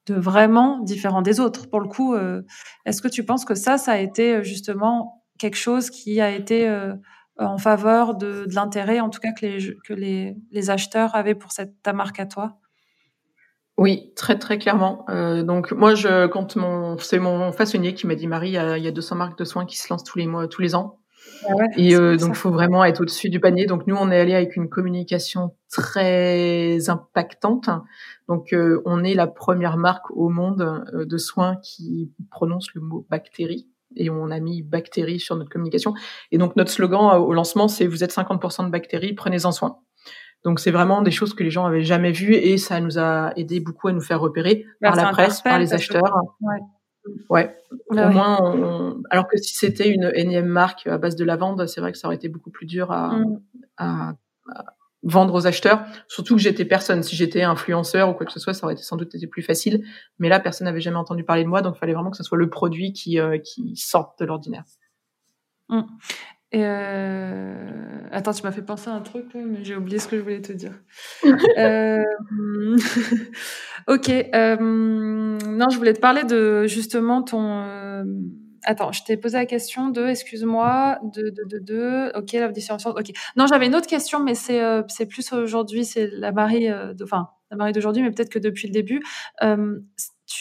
de vraiment différent des autres Pour le coup, est-ce que tu penses que ça, ça a été justement quelque chose qui a été euh, en faveur de, l'intérêt, en tout cas, que les, acheteurs avaient pour cette, ta marque à toi? Oui, très très clairement. Euh, donc moi, je quand c'est mon façonnier qui m'a dit Marie, il y, a, il y, a, 200 marques de soins qui se lancent tous les mois, tous les ans. Ah et euh, donc il faut vraiment être au-dessus du panier. Donc nous, on est allé avec une communication très impactante. Donc euh, on est la première marque au monde euh, de soins qui prononce le mot bactérie et on a mis bactéries sur notre communication. Et donc notre slogan au lancement, c'est vous êtes 50% de bactéries, prenez-en soin. Donc c'est vraiment des choses que les gens avaient jamais vues et ça nous a aidé beaucoup à nous faire repérer bah, par la presse, par les acheteurs. Ouais. Ouais. Bah au moins, alors que si c'était une énième marque à base de lavande, c'est vrai que ça aurait été beaucoup plus dur à, mm. à, à vendre aux acheteurs. Surtout que j'étais personne. Si j'étais influenceur ou quoi que ce soit, ça aurait été sans doute été plus facile. Mais là, personne n'avait jamais entendu parler de moi, donc il fallait vraiment que ce soit le produit qui, euh, qui sorte de l'ordinaire. Hum. Et euh... Attends, tu m'as fait penser à un truc, mais j'ai oublié ce que je voulais te dire. euh... ok. Euh... Non, je voulais te parler de justement ton euh, Attends, je t'ai posé la question de, excuse-moi, de, de, de, de, ok, la différenciation, ok. Non, j'avais une autre question, mais c'est, euh, c'est plus aujourd'hui, c'est la Marie, euh, de, enfin, la Marie d'aujourd'hui, mais peut-être que depuis le début,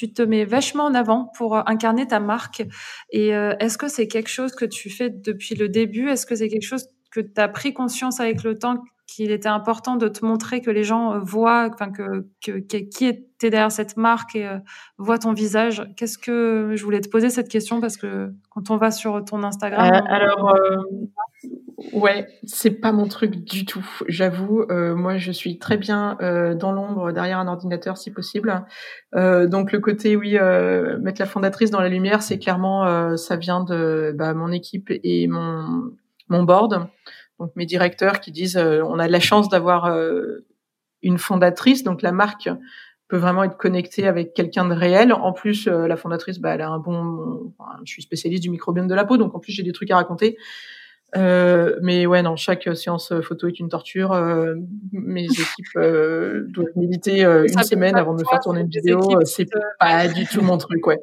tu te mets vachement en avant pour incarner ta marque. Et est-ce que c'est quelque chose que tu fais depuis le début? Est-ce que c'est quelque chose que tu as pris conscience avec le temps qu'il était important de te montrer que les gens voient, enfin que, qui était derrière cette marque et euh, voient ton visage? Qu'est-ce que je voulais te poser cette question parce que quand on va sur ton Instagram, euh, alors euh, ouais, c'est pas mon truc du tout. J'avoue, moi je suis très bien dans l'ombre derrière un ordinateur si possible. donc le côté oui, mettre la fondatrice dans la lumière, c'est clairement ça vient de bah, mon équipe et mon board donc mes directeurs qui disent euh, on a la chance d'avoir euh, une fondatrice, donc la marque peut vraiment être connecté avec quelqu'un de réel. En plus, la fondatrice, bah, elle a un bon. je suis spécialiste du microbiome de la peau, donc en plus j'ai des trucs à raconter. Euh, mais ouais, non, chaque séance photo est une torture. Euh, mes équipes euh, doivent méditer une semaine avant de me faire tourner une vidéo. C'est pas du tout mon truc, ouais.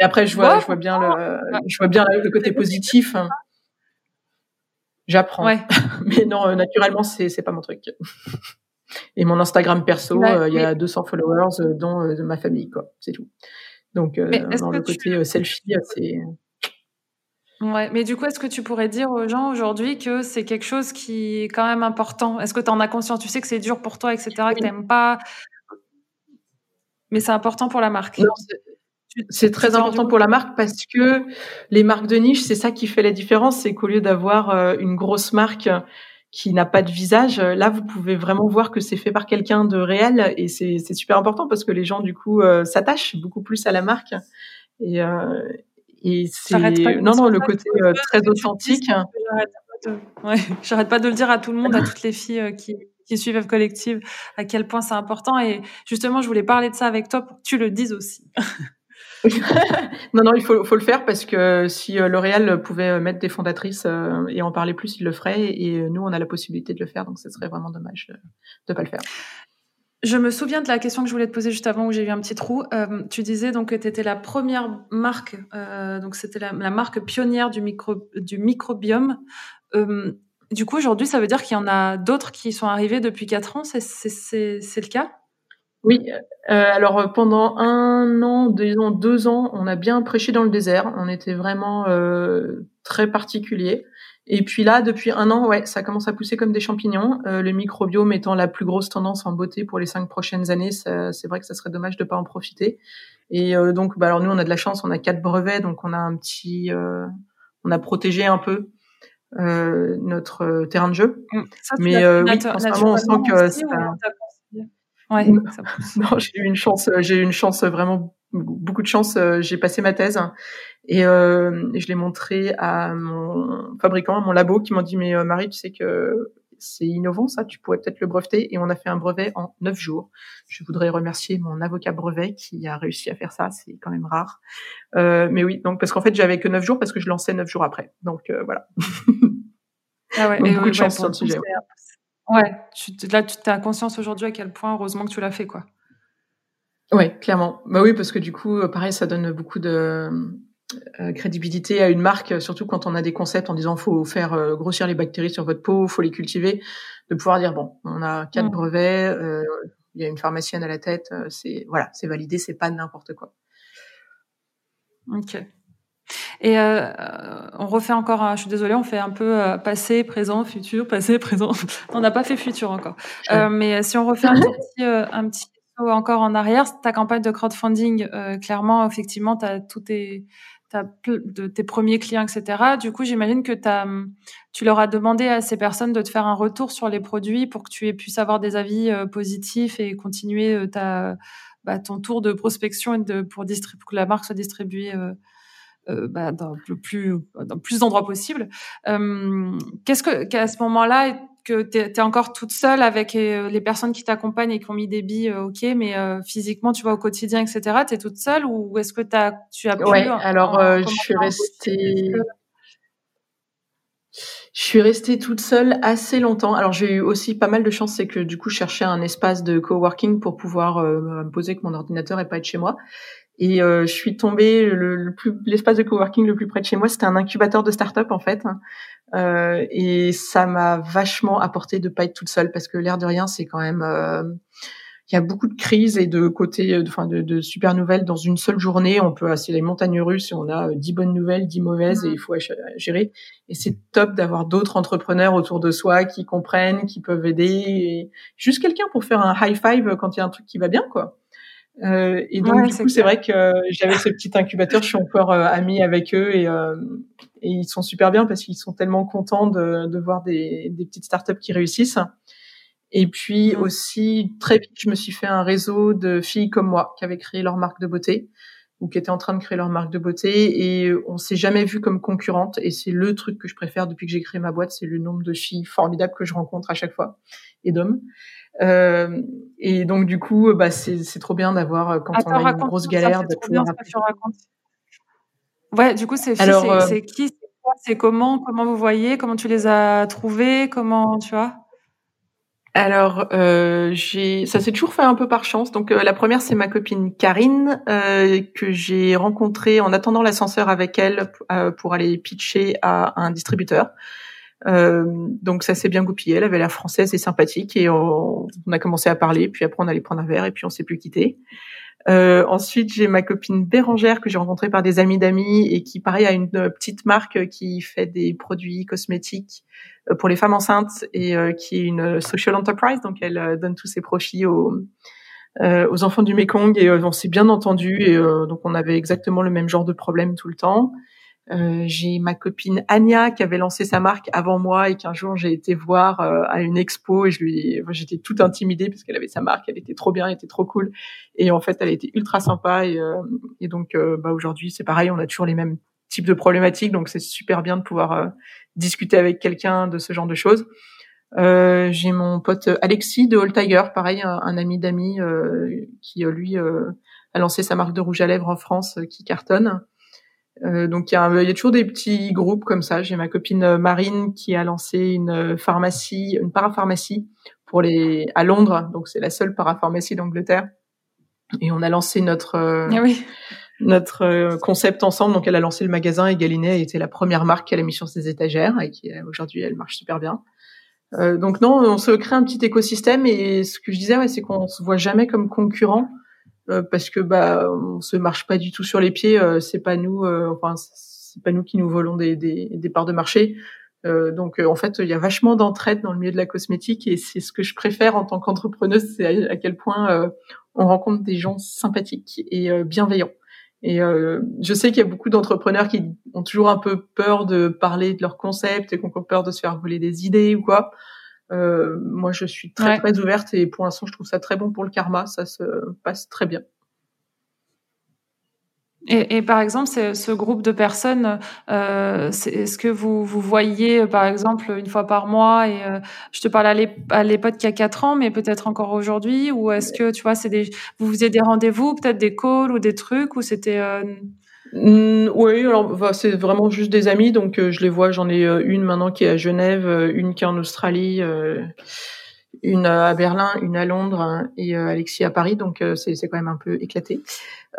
Et après, je vois, je vois bien le, je vois bien le côté positif. J'apprends. Ouais. mais non, naturellement, c'est c'est pas mon truc. Et mon Instagram perso, il y a 200 followers, dont de ma famille, quoi. C'est tout. Donc, dans le côté selfie, c'est Ouais, mais du coup, est-ce que tu pourrais dire aux gens aujourd'hui que c'est quelque chose qui est quand même important? Est-ce que tu en as conscience? Tu sais que c'est dur pour toi, etc., que tu n'aimes pas, mais c'est important pour la marque. C'est très important pour la marque parce que les marques de niche, c'est ça qui fait la différence. C'est qu'au lieu d'avoir euh, une grosse marque qui n'a pas de visage, là, vous pouvez vraiment voir que c'est fait par quelqu'un de réel et c'est super important parce que les gens, du coup, euh, s'attachent beaucoup plus à la marque. Et, euh, et c'est non non le côté euh, très authentique. J'arrête pas de le dire à tout le monde, à toutes les filles euh, qui, qui suivent F Collective, à quel point c'est important. Et justement, je voulais parler de ça avec toi pour que tu le dises aussi. non, non, il faut, faut, le faire parce que si euh, L'Oréal pouvait mettre des fondatrices et en parler plus, il le ferait. Et nous, on a la possibilité de le faire, donc ce serait vraiment dommage de ne pas le faire. Je me souviens de la question que je voulais te poser juste avant où j'ai eu un petit trou. Euh, tu disais donc que tu étais la première marque, euh, donc c'était la, marque pionnière du, micro, du microbiome. Euh, du coup, aujourd'hui, ça veut dire qu'il y en a d'autres qui sont arrivés depuis quatre ans, c'est le cas? Oui, alors pendant un an, disons deux ans, on a bien prêché dans le désert. On était vraiment très particulier. Et puis là, depuis un an, ouais, ça commence à pousser comme des champignons. Euh, le microbiome étant la plus grosse tendance en beauté pour les cinq prochaines années, c'est vrai que ça serait dommage de pas en profiter. Et euh, donc, bah alors nous, on a de la chance, on a quatre brevets, donc on a un petit, euh, on a protégé un peu notre terrain de jeu. Mmh. Mais oui, on sent que ça... Ouais, non, j'ai eu une chance, j'ai eu une chance vraiment beaucoup de chance. J'ai passé ma thèse et, euh, je l'ai montré à mon fabricant, à mon labo, qui m'ont dit mais euh, Marie, tu sais que c'est innovant ça, tu pourrais peut-être le breveter. Et on a fait un brevet en neuf jours. Je voudrais remercier mon avocat brevet qui a réussi à faire ça, c'est quand même rare. Euh, mais oui, donc parce qu'en fait j'avais que neuf jours parce que je lançais neuf jours après. Donc euh, voilà. Ah ouais, beaucoup de chance sur le sujet. Ouais, tu, là tu as conscience aujourd'hui à quel point heureusement que tu l'as fait quoi. Ouais, clairement. Bah oui, parce que du coup, pareil, ça donne beaucoup de euh, crédibilité à une marque, surtout quand on a des concepts en disant faut faire euh, grossir les bactéries sur votre peau, faut les cultiver, de pouvoir dire bon, on a quatre mm. brevets, euh, il y a une pharmacienne à la tête, c'est voilà, c'est validé, c'est pas n'importe quoi. Ok. Et on refait encore, je suis désolée, on fait un peu passé, présent, futur, passé, présent. on n'a pas fait futur encore. mais si on refait un petit, un petit encore en arrière, ta campagne de crowdfunding, clairement, effectivement, tu as tout tes tes premiers clients, etc. Du coup, j'imagine que tu leur as demandé à ces personnes de te faire un retour sur les produits pour que tu puisses avoir des avis euh, positifs et continuer euh, ta, bah, ton tour de prospection et de, pour, que la marque soit distribuée euh, bah, dans le plus dans plus d'endroits possible. Qu'est-ce que qu'à ce moment-là que tu es, encore toute seule avec euh, les personnes qui t'accompagnent et qui ont mis des billes, euh, ok, mais euh, physiquement, tu vas au quotidien, etc. Tu es toute seule ou est-ce que as, tu as pu Ouais, alors je suis restée. Je suis restée toute seule assez longtemps. Alors j'ai eu aussi pas mal de chance, c'est que du coup je cherchais un espace de coworking pour pouvoir me poser avec mon ordinateur et pas être chez moi. Et je suis tombée le, plus l'espace de coworking le plus près de chez moi, c'était un incubateur de start-up en fait. Euh, et ça m'a vachement apporté de pas être toute seule parce que l'air de rien, c'est quand même euh, il y a beaucoup de crises et de côtés, euh, enfin de, de, super nouvelles dans une seule journée. On peut assez les montagnes russes et on a dix bonnes nouvelles, dix mauvaises et il faut gérer. Et c'est top d'avoir d'autres entrepreneurs autour de soi qui comprennent, qui peuvent aider. Et juste quelqu'un pour faire un high five quand il y a un truc qui va bien, quoi. Euh, et donc du coup, c'est vrai que j'avais ce petit incubateur. Je suis encore euh, amie avec eux et, euh, et, ils sont super bien parce qu'ils sont tellement contents de, de voir des, des, petites startups qui réussissent. Et puis mmh. aussi très vite, je me suis fait un réseau de filles comme moi qui avaient créé leur marque de beauté ou qui étaient en train de créer leur marque de beauté et on s'est jamais vu comme concurrente et c'est le truc que je préfère depuis que j'ai créé ma boîte, c'est le nombre de filles formidables que je rencontre à chaque fois et d'hommes. Et donc du coup, bah, c'est trop bien d'avoir quand on a une grosse galère de pouvoir. Ouais, du coup, c'est c'est qui, c'est comment, comment vous voyez, comment tu les as trouvés, comment tu vois? Alors, euh, j'ai, ça s'est toujours fait un peu par chance. Donc, euh, la première, c'est ma copine Karine euh, que j'ai rencontrée en attendant l'ascenseur avec elle euh, pour aller pitcher à un distributeur. Euh, donc, ça s'est bien goupillé. Elle avait l'air française et sympathique et on, on, a commencé à parler. Puis après, on allait prendre un verre et puis on s'est plus quitté. Euh, ensuite, j'ai ma copine Bérangère que j'ai rencontrée par des amis d'amis et qui, pareil, a une euh, petite marque qui fait des produits cosmétiques euh, pour les femmes enceintes et qui est une social enterprise. Donc, elle donne tous ses profits aux, aux enfants du Mekong et on s'est bien entendu et donc on avait exactement le même genre de problème tout le temps. Euh, j'ai ma copine Anya qui avait lancé sa marque avant moi et qu'un jour j'ai été voir euh, à une expo et je lui, j'étais toute intimidée parce qu'elle avait sa marque, elle était trop bien, elle était trop cool et en fait elle était ultra sympa et, euh, et donc bah aujourd'hui c'est pareil, on a toujours les mêmes types de problématiques donc c'est super bien de pouvoir discuter avec quelqu'un de ce genre de choses. j'ai mon pote Alexis de All Tiger, pareil un, un ami d'amis qui lui a lancé sa marque de rouge à lèvres en France qui cartonne. Euh, donc il y, a, y, a toujours des petits groupes comme ça. J'ai ma copine euh, Marine qui a lancé une pharmacie, une parapharmacie pour les à Londres. Donc c'est la seule parapharmacie d'Angleterre. Et on a lancé notre euh, ah oui. notre concept ensemble. Donc elle a lancé le magasin et Galinet a été la première marque qu'elle a mis sur ses étagères et qui aujourd'hui elle marche super bien. Euh, donc non, on se crée un petit écosystème et ce que je disais, ouais, c'est qu'on se voit jamais comme concurrent euh, parce que bah on se marche pas du tout sur les pieds. Euh, c'est pas nous, euh, enfin c'est pas nous qui nous volons des, des, des parts de marché. donc en fait, il y a vachement d'entraide dans le milieu de la cosmétique et c'est ce que je préfère en tant qu'entrepreneuse, c'est à, quel point on rencontre des gens sympathiques et bienveillants. Et je sais qu'il y a beaucoup d'entrepreneurs qui ont toujours un peu peur de parler de leur concept et qui ont peur de se faire voler des idées ou quoi. Euh, moi, je suis très très ouverte et pour l'instant, je trouve ça très bon pour le karma. Ça se passe très bien. Et, et, par exemple, ce groupe de personnes, euh, est-ce que vous vous voyez, par exemple, une fois par mois Et euh, je te parle à l'époque qu'il y a quatre ans, mais peut-être encore aujourd'hui. Ou est-ce que tu vois, c'est des, vous faisiez des rendez-vous, peut-être des calls ou des trucs, ou c'était euh, Oui, alors bah, c'est vraiment juste des amis, donc euh, je les vois. J'en ai euh, une maintenant qui est à Genève, euh, une qui est en Australie, une à Berlin, une à Londres hein, et Alexis à Paris. Donc c'est quand même un peu éclaté.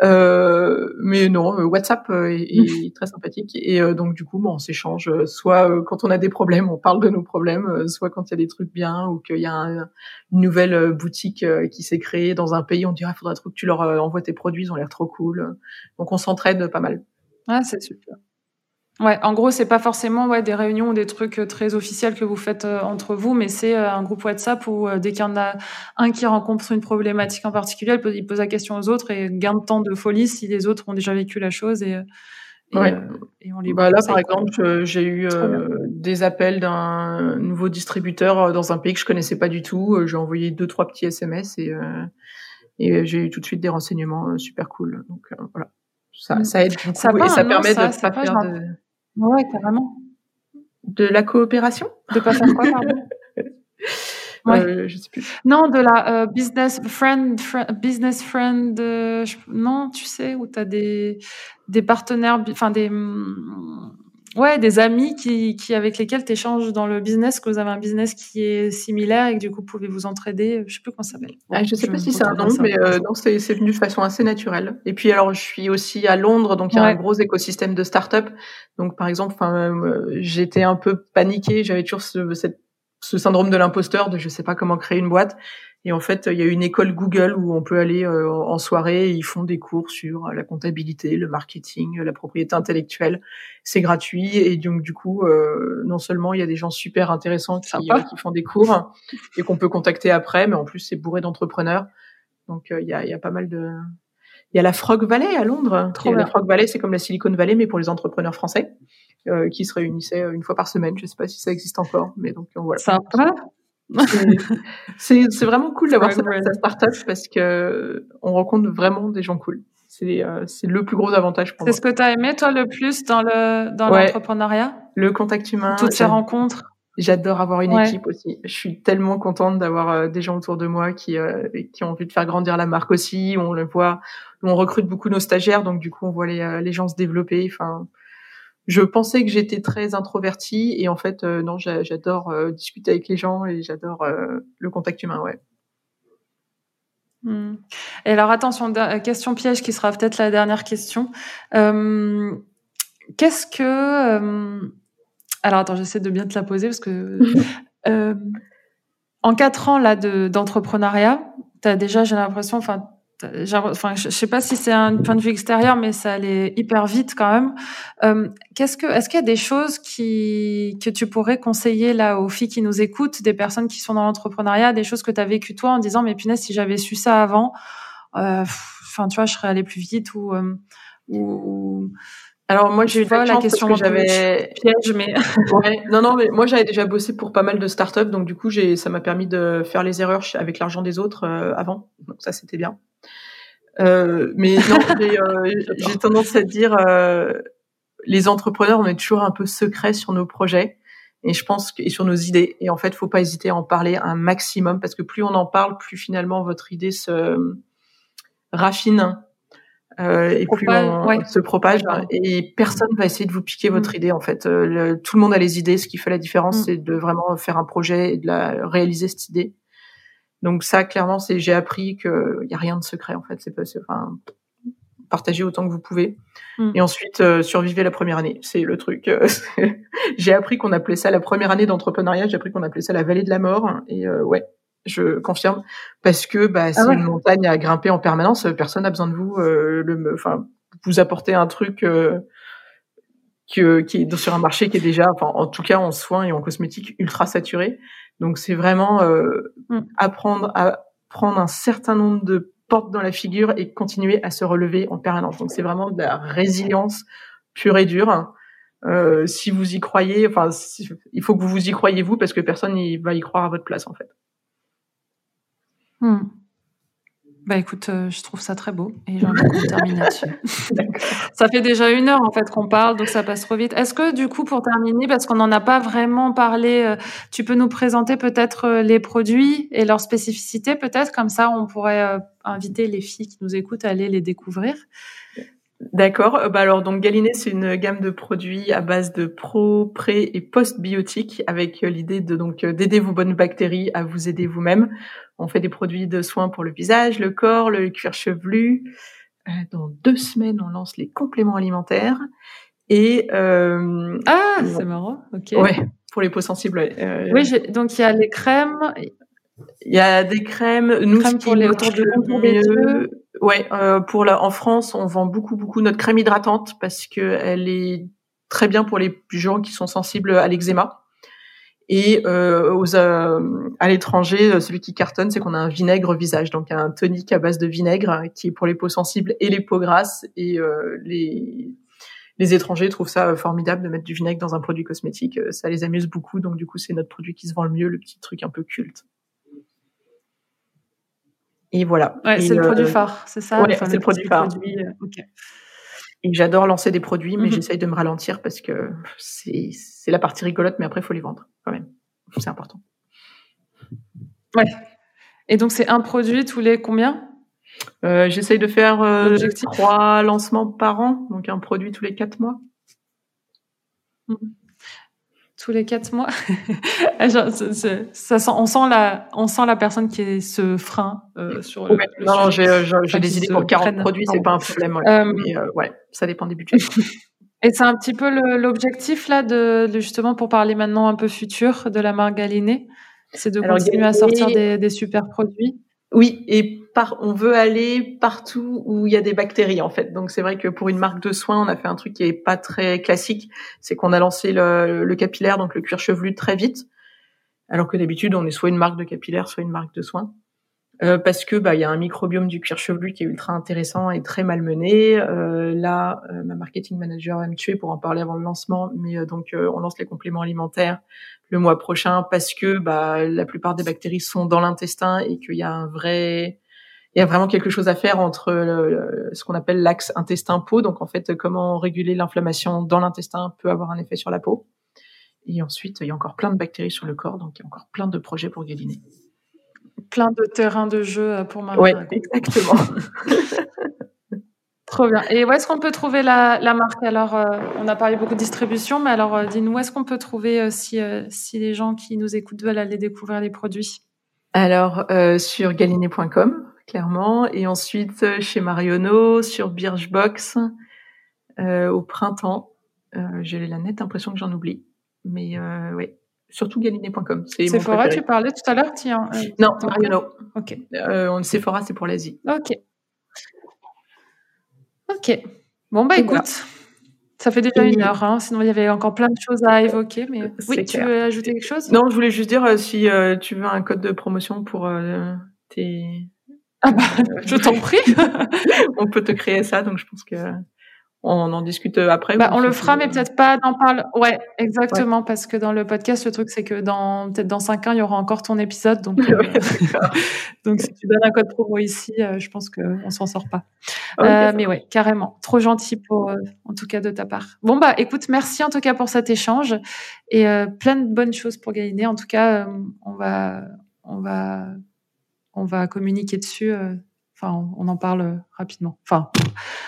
Mais non, WhatsApp est, très sympathique et donc du coup, bon, on s'échange. Soit quand on a des problèmes, on parle de nos problèmes, soit quand il y a des trucs bien ou qu'il y a une nouvelle boutique qui s'est créée dans un pays, on dirait, il faudrait trop que tu leur envoies tes produits, ils ont l'air trop cool. Donc on s'entraide pas mal. Ah, c'est super. Ouais, en gros, c'est pas forcément ouais, des réunions ou des trucs euh, très officiels que vous faites euh, entre vous, mais c'est euh, un groupe WhatsApp où dès qu'il y en a un qui rencontre une problématique en particulier, il pose, il pose la question aux autres et gain de temps de folie si les autres ont déjà vécu la chose et, et, ouais. et on les bah Là, par exemple, j'ai eu des appels d'un nouveau distributeur dans un pays que je connaissais pas du tout. J'ai envoyé deux, trois petits SMS et, et j'ai eu tout de suite des renseignements super cool. Donc voilà ça, mm. ça aide beaucoup ça et ça permet de pas faire de Ouais, carrément. De la coopération De pas faire quoi, pardon ouais. Euh, je sais plus. Non, de la euh, business friend, business friend. Euh, non, tu sais où tu as des des partenaires, enfin des Ouais, des amis qui, qui avec lesquels tu échanges dans le business, que vous avez un business qui est similaire et que du coup, vous pouvez vous entraider. Je sais plus comment ça s'appelle. Ah, je sais pas si c'est un nom, mais euh, non, c'est, c'est venu de façon assez naturelle. Et puis, alors, je suis aussi à Londres, donc il y a un gros écosystème de start-up. Donc, par exemple, enfin, euh, j'étais un peu paniquée, j'avais toujours ce, cette, ce syndrome de l'imposteur, de je sais pas comment créer une boîte. Et en fait, il y a une école Google où on peut aller euh, en soirée. Et ils font des cours sur la comptabilité, le marketing, la propriété intellectuelle. C'est gratuit et donc du coup, euh, non seulement il y a des gens super intéressants qui, euh, qui font des cours et qu'on peut contacter après, mais en plus c'est bourré d'entrepreneurs. Donc il y, a, y, a, pas mal de. Il y a la Frog Valley à Londres. la Frog Valley, c'est comme la Silicon Valley, mais pour les entrepreneurs français, qui se réunissaient une fois par semaine. Je sais pas si ça existe encore, mais donc voilà. Sympa c'est vraiment cool d'avoir cette, startup parce que on rencontre vraiment des gens cool. C'est euh, le plus gros avantage pour moi. C'est ce que tu as aimé toi le plus dans le dans l'entrepreneuriat? Le contact humain. Toutes ces rencontres? J'adore avoir une équipe aussi. Je suis tellement contente d'avoir des gens autour de moi qui qui ont envie de faire grandir la marque aussi. On le voit, on recrute beaucoup nos stagiaires, donc du coup on voit les, les gens se développer. Enfin, je pensais que j'étais très introvertie et en fait non, j'adore discuter avec les gens et j'adore le contact humain. Ouais. Hmm. Et alors attention, question piège qui sera peut-être la dernière question. Euh, Qu'est-ce que... Euh, alors attends, j'essaie de bien te la poser parce que... euh, en quatre ans là d'entrepreneuriat, tu as déjà, j'ai l'impression, enfin enfin, je sais pas si c'est un point de vue extérieur, mais ça allait hyper vite quand même. Euh, qu'est-ce que, est-ce qu'il y a des choses qui que tu pourrais conseiller là aux filles qui nous écoutent, des personnes qui sont dans l'entrepreneuriat, des choses que tu as vécues toi en disant mais punaise si j'avais su ça avant, euh, enfin tu vois, je serais allée plus vite ou euh, ou alors moi j'ai eu la question que j'avais piège mais ouais, non non mais moi j'avais déjà bossé pour pas mal de startups donc du coup j'ai ça m'a permis de faire les erreurs avec l'argent des autres avant. Donc ça c'était bien. Euh, mais non, euh, j'ai tendance à dire, euh, les entrepreneurs, on est toujours un peu secrets sur nos projets et je pense que, et sur nos idées. Et en fait, faut pas hésiter à en parler un maximum parce que plus on en parle, plus finalement votre idée se raffine euh, et plus on se propage. Et personne va essayer de vous piquer votre mm. idée. En fait, tout le monde a les idées. Ce qui fait la différence, mm. c'est de vraiment faire un projet et de la réaliser cette idée. Donc ça, clairement, c'est j'ai appris qu'il y a rien de secret en fait. C'est pas, enfin, partagez autant que vous pouvez. Mm. Et ensuite, euh, survivez la première année. C'est le truc. Euh, j'ai appris qu'on appelait ça la première année d'entrepreneuriat. J'ai appris qu'on appelait ça la vallée de la mort. Et euh, ouais, je confirme parce que bah, ah c'est une montagne à grimper en permanence. Personne n'a besoin de vous. le, enfin, vous apportez un truc. qui est sur un marché qui est déjà, enfin, en tout cas en soins et en cosmétiques, ultra saturé. Donc c'est vraiment euh, mm. apprendre à prendre un certain nombre de portes dans la figure et continuer à se relever en permanence. Donc c'est vraiment de la résilience pure et dure. Euh, si vous y croyez, enfin, il faut que vous vous y croyez vous parce que personne ne va y croire à votre place en fait. Mm. Bah écoute, euh, je trouve ça très beau et j'ai envie qu'on termine là-dessus. ça fait déjà une heure en fait qu'on parle, donc ça passe trop vite. Est-ce que du coup, pour terminer, parce qu'on n'en a pas vraiment parlé, euh, tu peux nous présenter peut-être euh, les produits et leurs spécificités, peut-être? Comme ça, on pourrait inviter les filles qui nous écoutent à aller les découvrir. D'accord. Euh, bah alors donc Galiné, c'est une gamme de produits à base de pro, pré et post-biotiques avec euh, l'idée de donc euh, d'aider vos bonnes bactéries à vous aider vous-même. On fait des produits de soins pour le visage, le corps, le cuir chevelu. dans deux semaines, on lance les compléments alimentaires et ah c'est marrant. Ok. Ouais, pour les peaux sensibles. oui, donc il y a les crèmes. Il y a des crèmes. Nous, pour les autour de Ouais, euh, pour la, en France, on vend beaucoup beaucoup notre crème hydratante parce que elle est très bien pour les gens qui sont sensibles à l'eczéma. Et euh, aux, euh, à l'étranger, euh, celui qui cartonne, c'est qu'on a un vinaigre visage, donc un tonique à base de vinaigre qui est pour les peaux sensibles et les peaux grasses. Et les les étrangers trouvent ça formidable de mettre du vinaigre dans un produit cosmétique. Ça les amuse beaucoup, donc du coup, c'est notre produit qui se vend le mieux, le petit truc un peu culte. Et voilà. c'est le produit phare, c'est ça Ouais, c'est le produit phare. Euh, et j'adore lancer des produits, mais mhm. j'essaye de me ralentir parce que c'est la partie rigolote, mais après, il faut les vendre quand même. C'est important. Ouais. Et donc, c'est un produit tous les combien? Euh, J'essaye de faire euh, trois lancements par an, donc un produit tous les quatre mois. Mhm tous les quatre mois. ça, sent, on sent la, on sent la personne qui est ce frein euh, sur le. non, non j'ai des idées pour 40 produits, c'est pas un problème. Euh, mais euh, ouais, ça dépend des budgets. Et c'est un petit peu l'objectif là de, justement pour parler maintenant un peu futur de la marque Galiné, c'est de continuer à sortir des, des super produits. Oui, et on veut aller partout où il y a des bactéries en fait. Donc c'est vrai que pour une marque de soins, on a fait un truc qui est pas très classique, c'est qu'on a lancé le, le, capillaire, donc le cuir chevelu très vite, alors que d'habitude on est soit une marque de capillaire, soit une marque de soins. Euh, parce que bah il y a un microbiome du cuir chevelu qui est ultra intéressant et très malmené. Euh, là, euh, ma marketing manager va me tuer pour en parler avant le lancement, mais euh, donc euh, on lance les compléments alimentaires le mois prochain parce que bah la plupart des bactéries sont dans l'intestin et qu'il y a un vrai il y a vraiment quelque chose à faire entre ce qu'on appelle l'axe intestin-peau. Donc en fait, comment réguler l'inflammation dans l'intestin peut avoir un effet sur la peau. Et ensuite, il y a encore plein de bactéries sur le corps, donc il y a encore plein de projets pour Galiné. Plein de terrains de jeu euh, pour Marie. Oui, exactement. Trop bien. Et où est-ce qu'on peut trouver la, marque? Alors, euh, on a parlé beaucoup de distribution, mais alors, euh, dis-nous, où est-ce qu'on peut trouver si, si les gens qui nous écoutent veulent aller découvrir les produits? Alors, sur galiné.com, clairement, et ensuite chez Marionneau, sur Birchbox, au printemps. J'ai la nette impression que j'en oublie. Mais euh, oui, surtout galiné.com. C'est Sephora, tu parlais tout à l'heure tiens, euh, Non. Ok. Euh, Sephora, c'est pour l'Asie. Ok. Ok. Bon, bah écoute, ça fait déjà une heure, hein, sinon il y avait encore plein de choses à évoquer. Mais oui, tu veux ajouter quelque chose? Non, je voulais juste dire si tu veux un code de promotion pour tes. Ah bah, je t'en prie. on peut te créer ça, donc je pense que on en discute euh, après. Bah, on le fera, mais peut-être pas d'en parler. Ouais, exactement, parce que dans le podcast, le truc, c'est que dans peut-être dans cinq ans, il y aura encore ton épisode. Donc, euh, donc si tu donnes un code promo ici, euh, je pense qu'on s'en sort pas. mais ouais, carrément. Trop gentil pour, en tout cas, de ta part. Bon, bah, écoute, merci en tout cas pour cet échange et plein de bonnes choses pour gagner. En tout cas, on va, on va, on va communiquer dessus Enfin, on en parle rapidement. Enfin,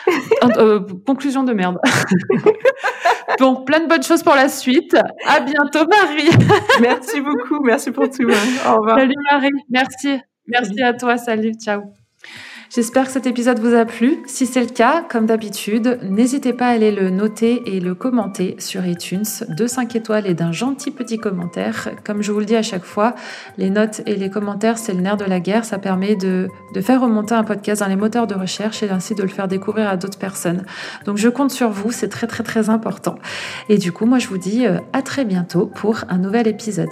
euh, conclusion de merde. bon, plein de bonnes choses pour la suite. À bientôt, Marie. merci beaucoup. Merci pour tout. Au revoir. Salut, Marie. Merci. Merci à toi. Salut. Ciao. J'espère que cet épisode vous a plu. Si c'est le cas, comme d'habitude, n'hésitez pas à aller le noter et le commenter sur iTunes, de 5 étoiles et d'un gentil petit commentaire. Comme je vous le dis à chaque fois, les notes et les commentaires, c'est le nerf de la guerre. Ça permet de, de faire remonter un podcast dans les moteurs de recherche et ainsi de le faire découvrir à d'autres personnes. Donc je compte sur vous, c'est très très très important. Et du coup, moi je vous dis euh, à très bientôt pour un nouvel épisode.